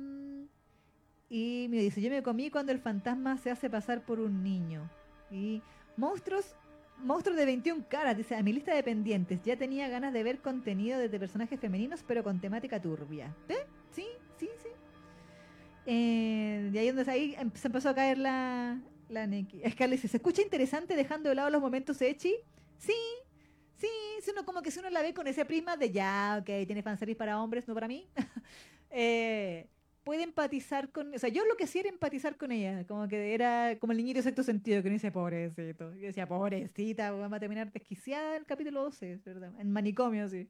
Y me dice, yo me comí cuando el fantasma se hace pasar por un niño. Y monstruos, monstruos de 21 caras, dice, a mi lista de pendientes. Ya tenía ganas de ver contenido desde personajes femeninos, pero con temática turbia. ¿Ve? Sí, sí, sí. Eh, de ahí donde ahí em- se empezó a caer la, la Neki. Scarlett dice, ¿se escucha interesante dejando de lado los momentos Echi? Sí, sí, si uno como que si uno la ve con ese prisma de ya, ok, tiene fanservice para hombres, no para mí. (laughs) eh, puede empatizar con, o sea, yo lo que sí era empatizar con ella, como que era como el niñito de sexto sentido que uno dice, pobrecito. Yo decía, pobrecita, vamos a terminar desquiciada el capítulo 12, es ¿verdad? En manicomio, sí.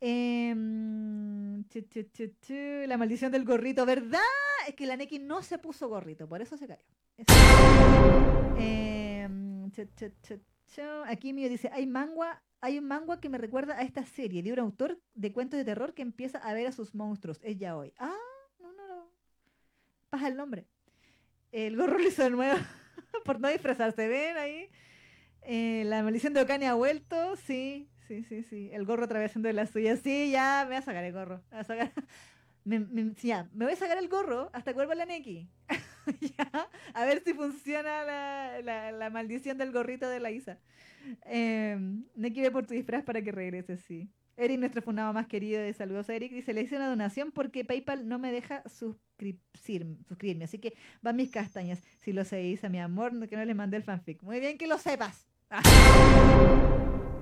Em, la maldición del gorrito, ¿verdad? Es que la Neki no se puso gorrito, por eso se cayó. Em. Aquí mío dice, hay manga, hay un manga que me recuerda a esta serie de un autor de cuentos de terror que empieza a ver a sus monstruos. Es ya hoy. Ah, no, no, no. Pasa el nombre. El gorro (laughs) liso de nuevo por no disfrazarse. ¿Ven ahí? Eh, la maldición de Okani ha vuelto. Sí, sí, sí, sí. El gorro atravesando de la suya. Sí, ya me voy a sacar el gorro. Me voy a sacar- (laughs) me, voy a sacar el gorro hasta que vuelva la Neki. (laughs) ya, a ver si funciona la, maldición del gorrito de la Isa. Eh, Neki ve por tu disfraz para que regreses, sí. Eric, nuestro fundado más querido de saludos a Eric, dice, le hice una donación porque PayPal no me deja suscribir- suscribirme, así que van mis castañas. Si lo sé, Isa, mi amor, que no le mandé el fanfic. Muy bien que lo sepas. (laughs)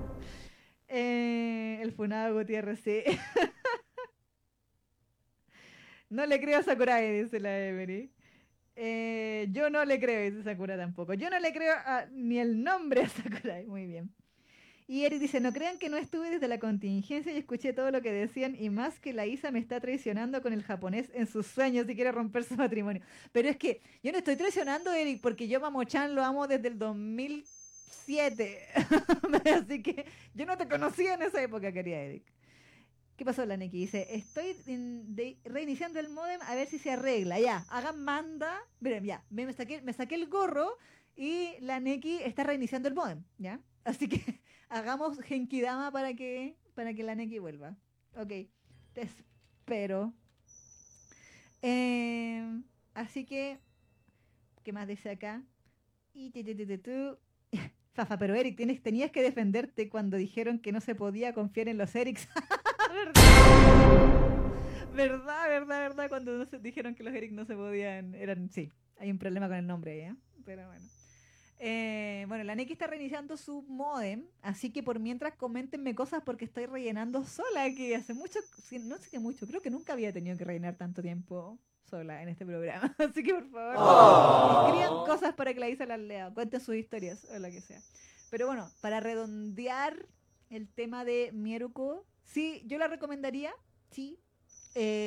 Eh, el funado Gutiérrez, sí. (laughs) no le creo a Sakurai, dice la Emery. Eh, yo no le creo, dice Sakura tampoco. Yo no le creo a- ni el nombre a Sakurai. Muy bien. Y Eric dice, no crean que no estuve desde la contingencia y escuché todo lo que decían y más que la Isa me está traicionando con el japonés en sus sueños y quiere romper su matrimonio. Pero es que yo no estoy traicionando, Eric, porque yo Mamochan lo amo desde el 2007. (laughs) Así que yo no te conocía en esa época, quería Eric. ¿Qué pasó, la Neki? Dice, estoy reiniciando el modem a ver si se arregla. Ya, hagan manda. Miren, ya, me, me saqué, me saqué el gorro y la Neki está reiniciando el modem, ¿ya? Así que hagamos Genkidama para que, para que la Neki vuelva. Ok, te espero. Eh, así que, ¿qué más dice acá? Y. (laughs) Fafa, pero Eric, tienes, tenías que defenderte cuando dijeron que no se podía confiar en los Erics. (laughs) ¿Verdad? ¿Verdad, verdad, verdad? Cuando no se- dijeron que los Eric no se podían, eran, sí, hay un problema con el nombre, ¿ya? Pero bueno. Eh, bueno, la Neki está reiniciando su modem, así que por mientras coméntenme cosas porque estoy rellenando sola, que hace mucho, no sé qué mucho, creo que nunca había tenido que rellenar tanto tiempo sola en este programa. (laughs) Así que por favor, escriban cosas para que la Isa las lea, cuenten sus historias o lo que sea. Pero bueno, para redondear el tema de Mieruko, sí, yo la recomendaría, sí, eh,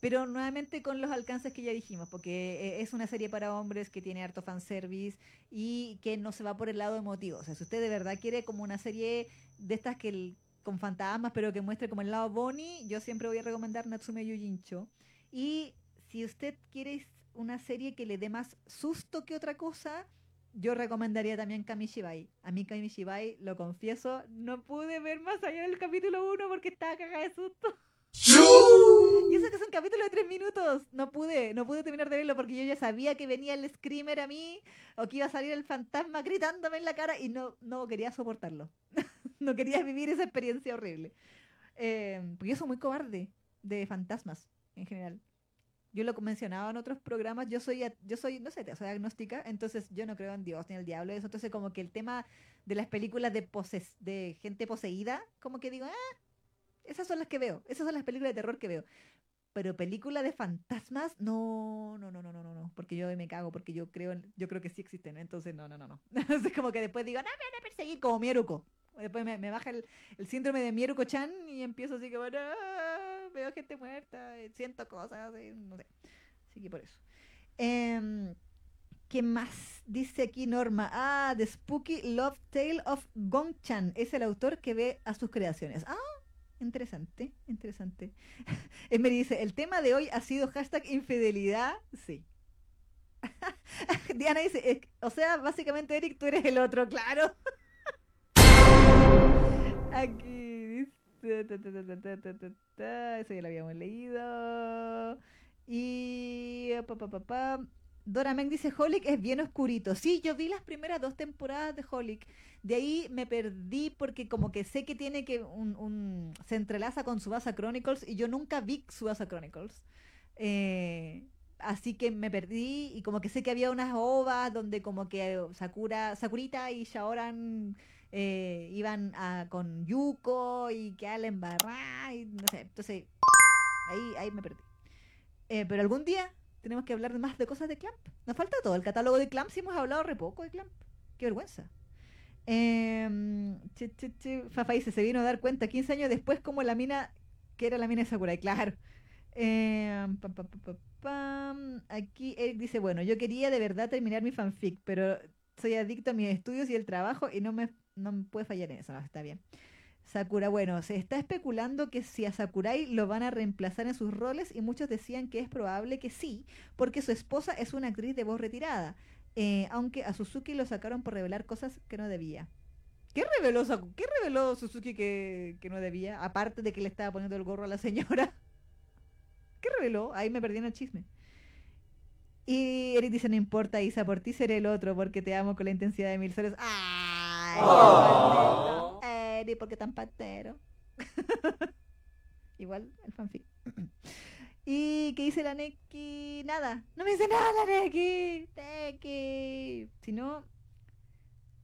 pero nuevamente con los alcances que ya dijimos, porque eh, es una serie para hombres que tiene harto fanservice y que no se va por el lado emotivo. O sea, si usted de verdad quiere como una serie de estas que con fantasmas, pero que muestre como el lado Bonnie, yo siempre voy a recomendar Natsume Yujincho. Y si usted quiere una serie que le dé más susto que otra cosa, yo recomendaría también Kamishibai. A mí Kamishibai, lo confieso, no pude ver más allá del capítulo 1 porque estaba cagada de susto. Y eso que es un capítulo de tres minutos. No pude, no pude terminar de verlo porque yo ya sabía que venía el screamer a mí o que iba a salir el fantasma gritándome en la cara y no, no quería soportarlo. (laughs) no quería vivir esa experiencia horrible. Eh, porque yo soy muy cobarde de fantasmas en general. Yo lo mencionaba en otros programas, yo soy, yo soy, no sé, soy agnóstica, entonces yo no creo en Dios ni en el diablo, eso, entonces como que el tema de las películas de poses, de gente poseída, como que digo, ah, esas son las que veo, esas son las películas de terror que veo. Pero película de fantasmas, no, no, no, no, no, no, no, porque yo me cago, porque yo creo, yo creo que sí existen, entonces no, no, no, no. (laughs) Entonces como que después digo, no, me van a perseguir como Mieruko. Después me, me baja el, el síndrome de Mieruko-chan y empiezo así como, no, veo gente muerta, eh, siento cosas, eh, no sé. Así que por eso. Em, ¿Qué más dice aquí Norma? Ah, The Spooky Love Tale of Gong-chan. Es el autor que ve a sus creaciones. Ah, Interesante, interesante. (laughs) Esmeri dice, el tema de hoy ha sido hashtag infidelidad. Sí. (laughs) Diana dice, o sea, básicamente Eric, tú eres el otro, claro. (laughs) Aquí dice, eso ya lo habíamos leído. Y... Pa, pa, pa, Dora Meng dice, Holic es bien oscurito. Sí, yo vi las primeras dos temporadas de Holic. De ahí me perdí porque como que sé que tiene que un, se entrelaza con Subasa Chronicles y yo nunca vi Subasa Chronicles. Eh, así que me perdí y como que sé que había unas ovas donde como que Sakura, Sakurita y Shaoran eh, iban con Yuko y que la embarrada y no sé. Entonces, ahí, ahí me perdí. Eh, pero algún día tenemos que hablar más de cosas de Clamp. Nos falta todo. El catálogo de Clamp, si hemos hablado re poco de Clamp. Qué vergüenza. Eh, Fafa dice, se vino a dar cuenta 15 años después como la mina, que era la mina de Sakurai, claro. Eh, pam, pam, pam. Aquí Eric dice, bueno, yo quería de verdad terminar mi fanfic, pero soy adicto a mis estudios y el trabajo y no me, no me puede fallar en eso, no, está bien. Sakura, bueno, se está especulando que si a Sakurai lo van a reemplazar en sus roles y muchos decían que es probable que sí, porque su esposa es una actriz de voz retirada, eh, aunque a Suzuki lo sacaron por revelar cosas que no debía. ¿Qué reveló, ¿Qué reveló Suzuki que, que no debía? Aparte de que le estaba poniendo el gorro a la señora. (laughs) ¿Qué reveló? Ahí me perdí en el chisme. Y Eric dice, no importa, Isa, por ti seré el otro, porque te amo con la intensidad de mil soles. ¡Ay! Oh. Qué maldito! Eric, ¿por qué tan patero? (laughs) Igual el fanfic. (clears throat) ¿Y qué dice la Neki? Nada. No me dice nada la Neki. Neki. Si no...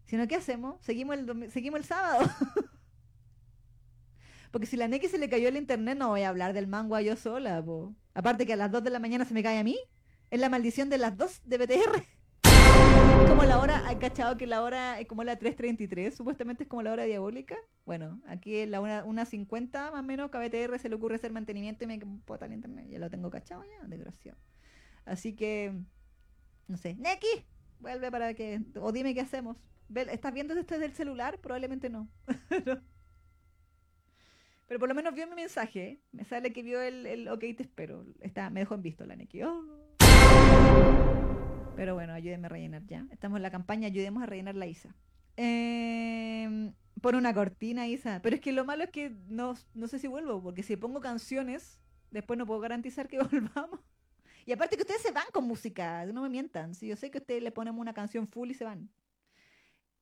Si ¿qué hacemos? Seguimos el, seguimos el sábado. (laughs) Porque si la Neki se le cayó el internet, no voy a hablar del manga yo sola. Aparte que a las 2 de la mañana se me cae a mí. Es la maldición de las 2 de BTR. (laughs) Como la hora, ¿hay cachado que la hora es como la 3.33? Supuestamente es como la hora diabólica. Bueno, aquí es la 1.50 más o menos, que a BTR se le ocurre hacer mantenimiento y me bota internet. Ya lo tengo cachado ya, desgraciado. Así que, no sé. Neki, vuelve para que, o dime qué hacemos. ¿Estás viendo esto desde el celular? Probablemente (laughs) no. Pero por lo menos vio mi mensaje. Me sale que vio el, el ok, te espero. Está, me dejó en visto la Neki. Oh. Pero bueno, ayúdenme a rellenar ya. Estamos en la campaña, ayudemos a rellenar la Isa. Eh, una cortina, Isa. Pero es que lo malo es que no, no sé si vuelvo, porque si pongo canciones, después no puedo garantizar que (laughs) volvamos. Y aparte que ustedes se van con música, no me mientan. Si yo sé que ustedes le ponemos una canción full y se van.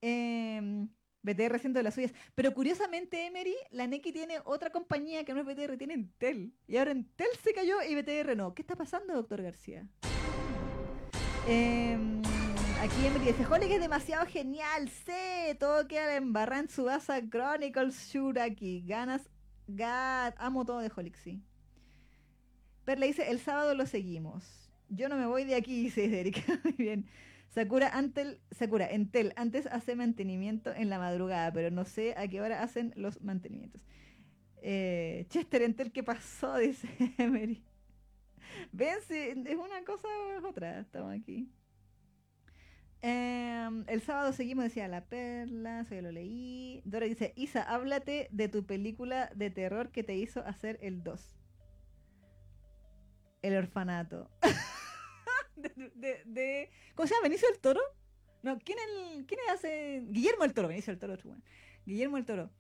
Eh, BTR haciendo las suyas. Pero curiosamente, Emery, la Neki tiene otra compañía que no es BTR, tiene Entel. Y ahora Entel se cayó y BTR no. ¿Qué está pasando, doctor García? Em, aquí Emery dice, Holic es demasiado genial, sé, todo queda en embarrada en Subasa Chronicles Shuraki, ganas, God, amo todo de Holic, sí. Perla dice, el sábado lo seguimos. Yo no me voy de aquí, (laughs) dice Erika. (laughs) Muy bien. Sakura, Antel, Sakura, Entel, antes hace mantenimiento en la madrugada, pero no sé a qué hora hacen los mantenimientos. Eh, Chester, Entel, ¿qué pasó? (laughs) Dice Emery. Ven, si es una cosa o es otra. Estamos aquí. Em, el sábado seguimos, decía La Perla, eso ya lo leí. Dora dice, Isa, háblate de tu película de terror que te hizo hacer el 2. El orfanato. (laughs) de, ¿Cómo se llama? ¿Benicio del Toro? No, ¿quién, el, ¿quién hace? Guillermo el Toro, Benicio del Toro. Guillermo el Toro.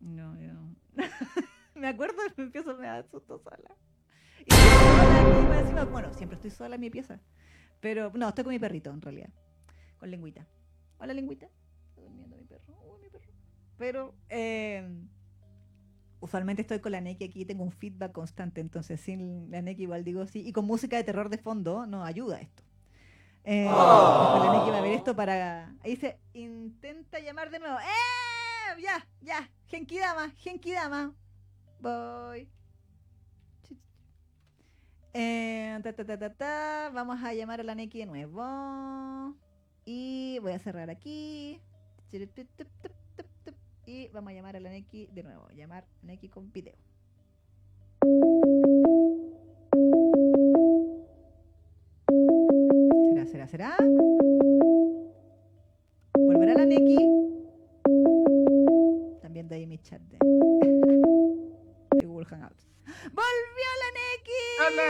No, yo. (laughs) (laughs) me acuerdo y me empiezo me da susto sola. Y sola encima, bueno, siempre estoy sola en mi pieza. Pero no, estoy con mi perrito en realidad. Con lengüita. Hola lengüita. Está durmiendo mi perro. Uy, mi perro. Pero eh, usualmente estoy con la Neki aquí, tengo un feedback constante, entonces sin la Neki igual digo sí. Y con música de terror de fondo nos ayuda esto. Eh, después la Neki va a ver esto para... Ahí dice, intenta llamar de nuevo. ¡Eh! Ya, ya. Genkidama, Genkidama. Voy. Eh, ta, ta, ta. Vamos a llamar a la Neki de nuevo. Y voy a cerrar aquí. Y vamos a llamar a la Neki de nuevo. Llamar a Neki con video. ¿Será, será, será? ¿Volverá la Neki? También de ahí mi chat de Google Hangouts. ¡Volvió la Neki! ¡Hola!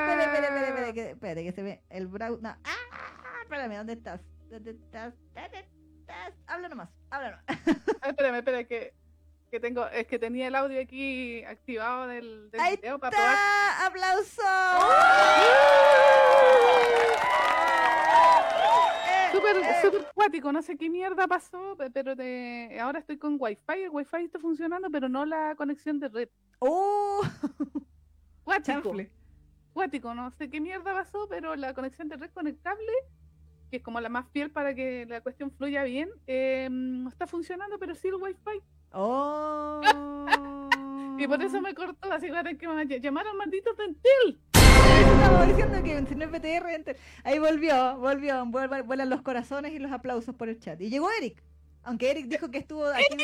Espera, espera, espera, que, que se ve el browser. No. ¡Ah! Espérame, ¿dónde estás? ¿Dónde estás? ¿Dónde estás? Habla nomás, habla nomás. Ah, espérame, espera, que, que tengo, es que tenía el audio aquí activado del, del Ahí video para probar. ¡Está! ¡Aplauso! Eh, Súper, eh. súper cuático, no sé qué mierda pasó, pe- pero te- ahora estoy con Wi-Fi, el Wi-Fi está funcionando, pero no la conexión de red. ¡Oh! (laughs) Cuático, Chanfle. cuático, no sé qué mierda pasó, pero la conexión de red conectable, que es como la más fiel para que la cuestión fluya bien, eh, no está funcionando, pero sí el Wi-Fi. ¡Oh! (laughs) Y por eso me cortó, así que voy a tener que ma- llamar al maldito Tentil. Estamos diciendo que si no es BTR, enter- ahí volvió, volvió, vuelan los corazones y los aplausos por el chat. Y llegó Eric. Aunque Eric dijo que estuvo aquí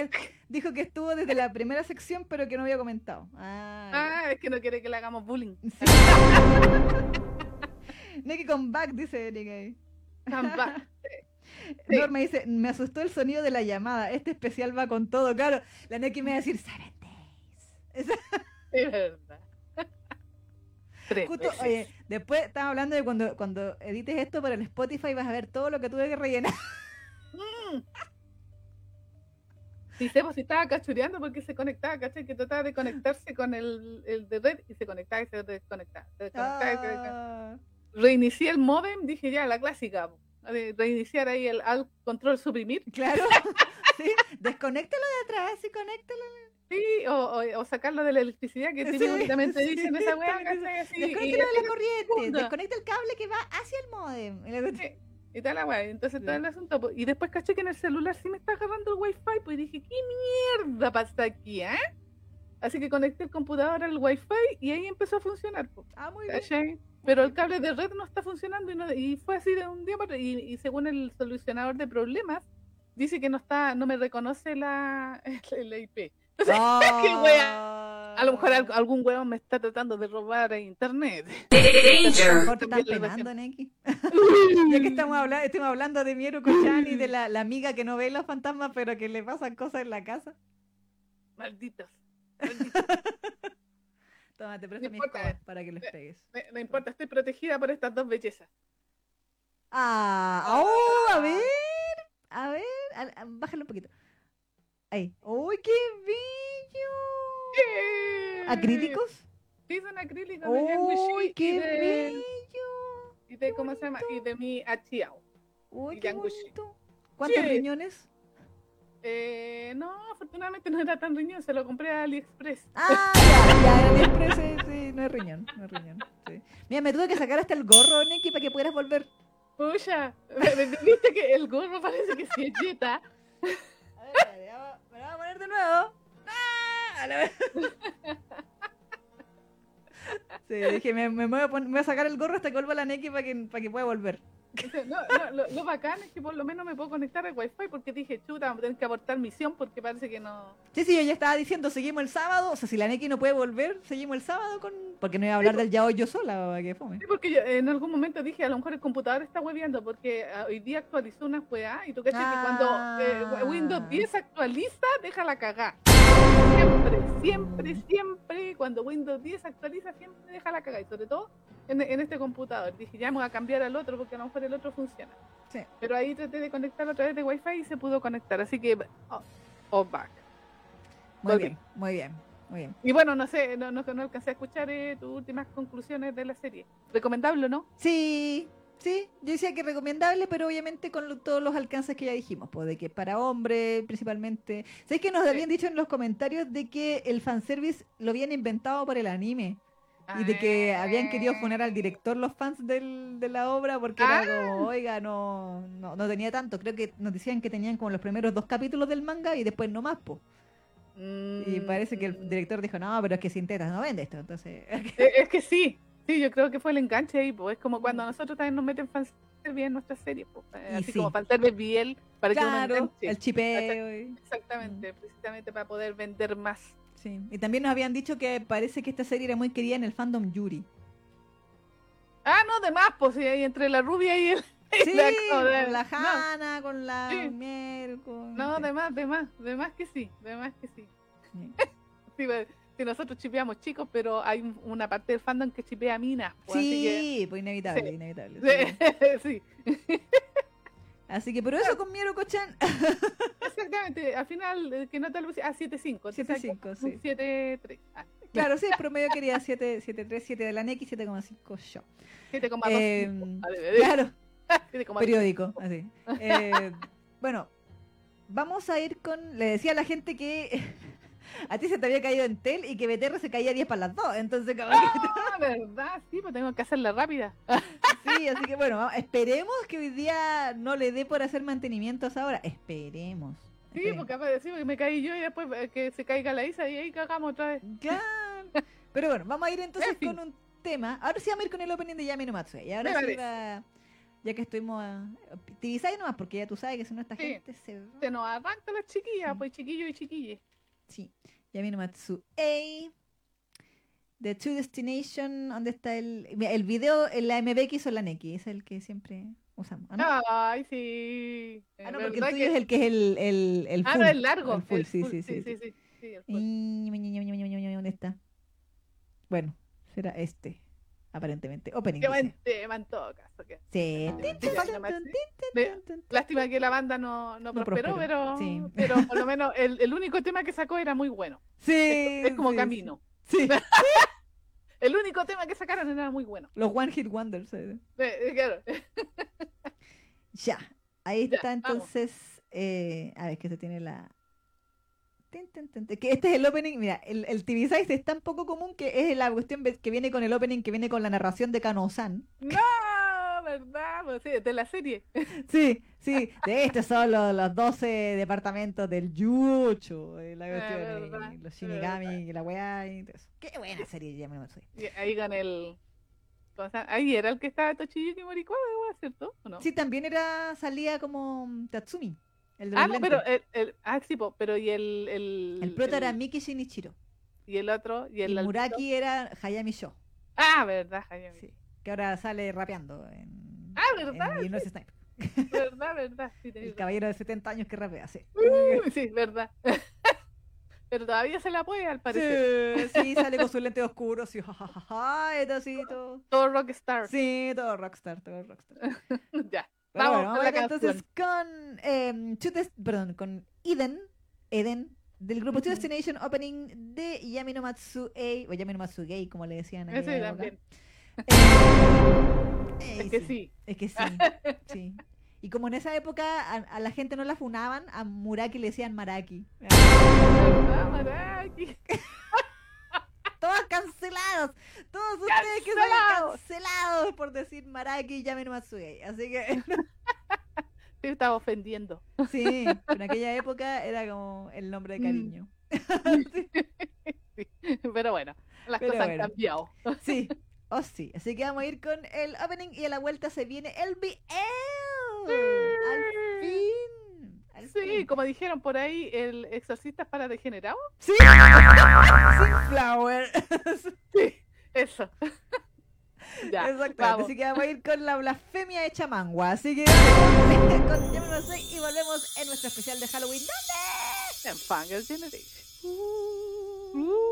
dijo que estuvo desde la primera sección, pero que no había comentado. Ah, Ah, es que no quiere que le hagamos bullying. sí. (laughs) Neki con back, dice Eric ahí. Come back. (laughs) Sí. Norma dice, me asustó el sonido de la llamada. Este especial va con todo. Claro, la Neki me va a decir, Seven Days. (laughs) Es verdad. Tres Justo, oye, después estaba hablando de cuando, cuando edites esto para el Spotify vas a ver todo lo que tuve que rellenar. Mm. Sí, sé, pues si estaba cachureando porque se conectaba, ¿cachai? Que trataba de conectarse con el, el de red y se conectaba y se desconectaba. Se desconectaba y se desconectaba. Ah, Reinicié el modem, dije ya, la clásica. de Reiniciar ahí el alt control suprimir. claro, (laughs) (laughs) sí, desconéctalo de atrás y conéctalo. Sí, o, o, o sacarlo de la electricidad, que Sí, típicamente sí, dicen esa weá, Desconéctalo de la corriente, desconecta el cable que va hacia el modem. Y tal la weá. Entonces Sí. todo el asunto. Y después caché que en el celular sí me está agarrando el wifi, pues y dije, ¿qué mierda pasa aquí, eh? Así que conecté el computador al wifi y ahí empezó a funcionar. Ah, muy bien. Pero el cable de red no está funcionando y, no- y fue así de un día para otro. Y, y según el solucionador de problemas, dice que no está, no me reconoce la, (laughs) la IP. Entonces, (laughs) qué wea. A lo mejor al- algún hueón me está tratando de robar a internet. A (laughs) lo Danger. mejor te están También lo penando, Neki. (laughs) Ya que estamos hablando, estamos hablando de Mieru Cochan (laughs) y de la, la amiga que no ve los fantasmas, pero que le pasan cosas en la casa. Malditos. malditos. Toma, te presto No mi importa. escoba para que les pegues. Me- no importa, estoy protegida por estas dos bellezas. Ah, oh, a ver, a ver, al- a- bájalo un poquito. Ahí. ¡Uy, qué bello! ¿Acrílicos? Sí, son acrílicos ¡Uy, qué de, bello! y de, ¿cómo se llama? Y de mi Achiao. ¡Uy, qué bonito! ¿Cuántos Sí. riñones? Eh, no, afortunadamente no era tan riñón, se lo compré a AliExpress. Ah, ya, ya, el Express, sí, sí, no es riñón, no es riñón. sí. Mira, me tuve que sacar hasta el gorro, Neki, para que pudieras volver. Pucha, viste que el gorro parece que sí es Jetta. A ver, espérate, vamos- me lo voy a poner de nuevo. ¡Ah! A la vez. (laughs) Sí, dije, me, me voy a pon- me voy a sacar el gorro hasta que vuelva la Neki para que, para que pueda volver. No, no, lo, lo bacán es que por lo menos me puedo conectar al wifi porque dije, chuta, vamos a tener que aportar misión porque parece que no. Sí, sí, yo ya estaba diciendo, seguimos el sábado. O sea, si la Neki no puede volver, seguimos el sábado con. Porque no iba a hablar del yaoi yo sola, ¿para que fome? Sí, porque yo en algún momento dije, a lo mejor el computador está hueveando porque ah, hoy día actualizó una weá y tú cachas que cuando eh, Ah. Windows 10 actualiza, deja la cagá. Siempre, siempre, siempre, cuando Windows 10 actualiza, siempre deja la cagá. Y sobre todo en, en este computador. Dije, ya voy a cambiar al otro porque a lo mejor el otro funciona. Sí. Pero ahí traté de conectar a través de Wi-Fi y se pudo conectar. Así que, oh, oh, back. Muy bien, muy bien, muy bien. Y bueno, no sé, no, no, no alcancé a escuchar eh, tus últimas conclusiones de la serie. ¿Recomendable o no? Sí, sí, yo decía que recomendable, pero obviamente con lo- todos los alcances que ya dijimos, pues de que para hombres principalmente. ¿Sabes que nos Sí. habían dicho en los comentarios de que el fanservice lo habían inventado por el anime? Y de que habían querido funar al director los fans del- de la obra porque Ah. era como, oiga, no, no, no tenía tanto. Creo que nos decían que tenían como los primeros dos capítulos del manga y después no más, pues. Y parece que el Mm. director dijo, no, pero es que sin tetas no vende esto. Entonces, Es que sí, sí, yo creo que fue el enganche ahí, pues es como cuando nosotros también nos meten fanservice en nuestras series, pues, eh, así sí. como fanservice BL para que uno claro, el chipeo. y- Exactamente, precisamente para poder vender más. Sí. Y también nos habían dicho que parece que esta serie era muy querida en el fandom Yuri. Ah, no, de más, pues ahí entre la rubia y el... (laughs) Sí, la- con la no, Hanna, con la Sí. Miel, con... No, de más, de más, de más que sí, de más que sí. Sí. (laughs) Sí, sí, nosotros chipeamos chicos, pero hay un- una parte del fandom que chipea minas. Pues, Sí, pues inevitable, Sí. inevitable. sí. Así que, (laughs) sí, Así que, pero eso con Miero Cochan. (laughs) exactamente. Al final, eh, que nota el Ah, 7-5. 7.5, sí. 7-3. Ah, Claro, sí, el (laughs) promedio quería 7, 7.3, 7 de la NX, 7,5 yo. 7,2. Eh, Ah, Claro, 7,2. periódico, así. Eh, bueno, vamos a ir con. Le decía a la gente que a ti se te había caído en tel y que BTR se caía 10 para las 2. Entonces, como que- Ah, (laughs) ¿verdad? Sí, pues tengo que hacerla rápida. sí, así que bueno, esperemos que hoy día no le dé por hacer mantenimientos ahora. Esperemos. Sí, porque capaz de decir que me caí yo y después eh, que se caiga la Isa y ahí cagamos otra vez. Claro. Pero bueno, vamos a ir entonces En fin. con un tema. Ahora sí vamos a ir con el opening de Yami no Matsue. Y ahora sí va. Ya que estuvimos. a Tirizai nomás, porque ya tú sabes que si no esta Sí. gente se va. Se nos arranca las chiquillas, Sí. pues chiquillos y chiquillas. Sí, Yami no Matsu A. The True Destination, ¿dónde está el. El video, la MB que hizo la Neki, es el que siempre Osamu. ¿ah, no? Ay, sí. Ah, no, porque el tuyo que- es el que es el, el, el Ah, full. no, el largo. el full, el sí, full, sí, sí, sí, sí, sí, ¿Dónde está? Bueno, será este, aparentemente. Opening. Tema en todo caso. Sí. De-. Lástima que la banda no, no, No prosperó, prosperó, pero, sí. pero por lo (laughs) menos el, el único tema que sacó era muy bueno. Sí. Es como sí, camino. Sí. (laughs) El único tema que sacaron era muy bueno. Los One Hit Wonders. eh. Eh, eh, claro. (laughs) Ya. Ahí Ya, está entonces. eh, a ver, que se tiene la. Que este es el opening. Mira, el, el TV Size es tan poco común que es la cuestión que viene con el opening, que viene con la narración de Kano-san. No, ¿verdad? Pues sí, de la serie. (laughs) Sí, sí, de estos son los, los 12 departamentos del Yucho, eh, la cuestión, y los Shinigami, y la weá, y todo eso. Qué buena serie, ya me lo sé. Y ahí con el. Ahí era el que estaba Tochiyuki Morikawa, ¿cierto? ¿O no? Sí, también era, salía como Tatsumi, el Ah, no, pero el, el, ah, sí, po, pero y el, el, El prota era el- Miki Shinichiro, y el otro, y y, el altito. Muraki era Hayami Sho, Ah, verdad, Hayami. sí, que ahora sale rapeando en, Ah, ¿verdad? en Universe Sniper. verdad, verdad. Sí, (laughs) El caballero de 70 años que rapea, sí. razón. sí, verdad. (laughs) pero todavía se la puede, al parecer. Sí, sí, sale con (laughs) sus lentes oscuros, y jajaja, y todo así, todo. Todo Rockstar. Sí, todo rockstar, todo rockstar. ya. Pero Vamos bueno, con la entonces con eh, Two Des- perdón, con Eden, Eden, del grupo Two Ujú. Destination Opening de Yami no Matsuei, o Yami no Matsugei, como le decían en aquella época. Eh, Es que sí. Es que sí, (laughs) sí. Y como en esa época a, a la gente no la funaban, a Muraki le decían Maraki. ¿Verdad, Maraki? (laughs) Todos cancelados. Todos ustedes que son ¡Cancelados! cancelados por decir Maraki y Yami no Matsugei. Así que (laughs) Te estaba ofendiendo. sí, en aquella época era como el nombre de Mm. cariño. Sí. Pero bueno, las Pero cosas bueno. han cambiado. Sí, oh sí. Así que vamos a ir con el opening y a la vuelta se viene el BL. Al fin. Al Sí, fin. como dijeron por ahí, el exorcista es para degenerados. Sí. (laughs) Flower. Sí, eso. (laughs) ya, Exactamente. vamos. Así que vamos a ir con la blasfemia hecha mangua. Así que con Llámame No Sé y volvemos en nuestro especial de Halloween. ¿Dónde? En Fangirl Generation. Uh. Uh.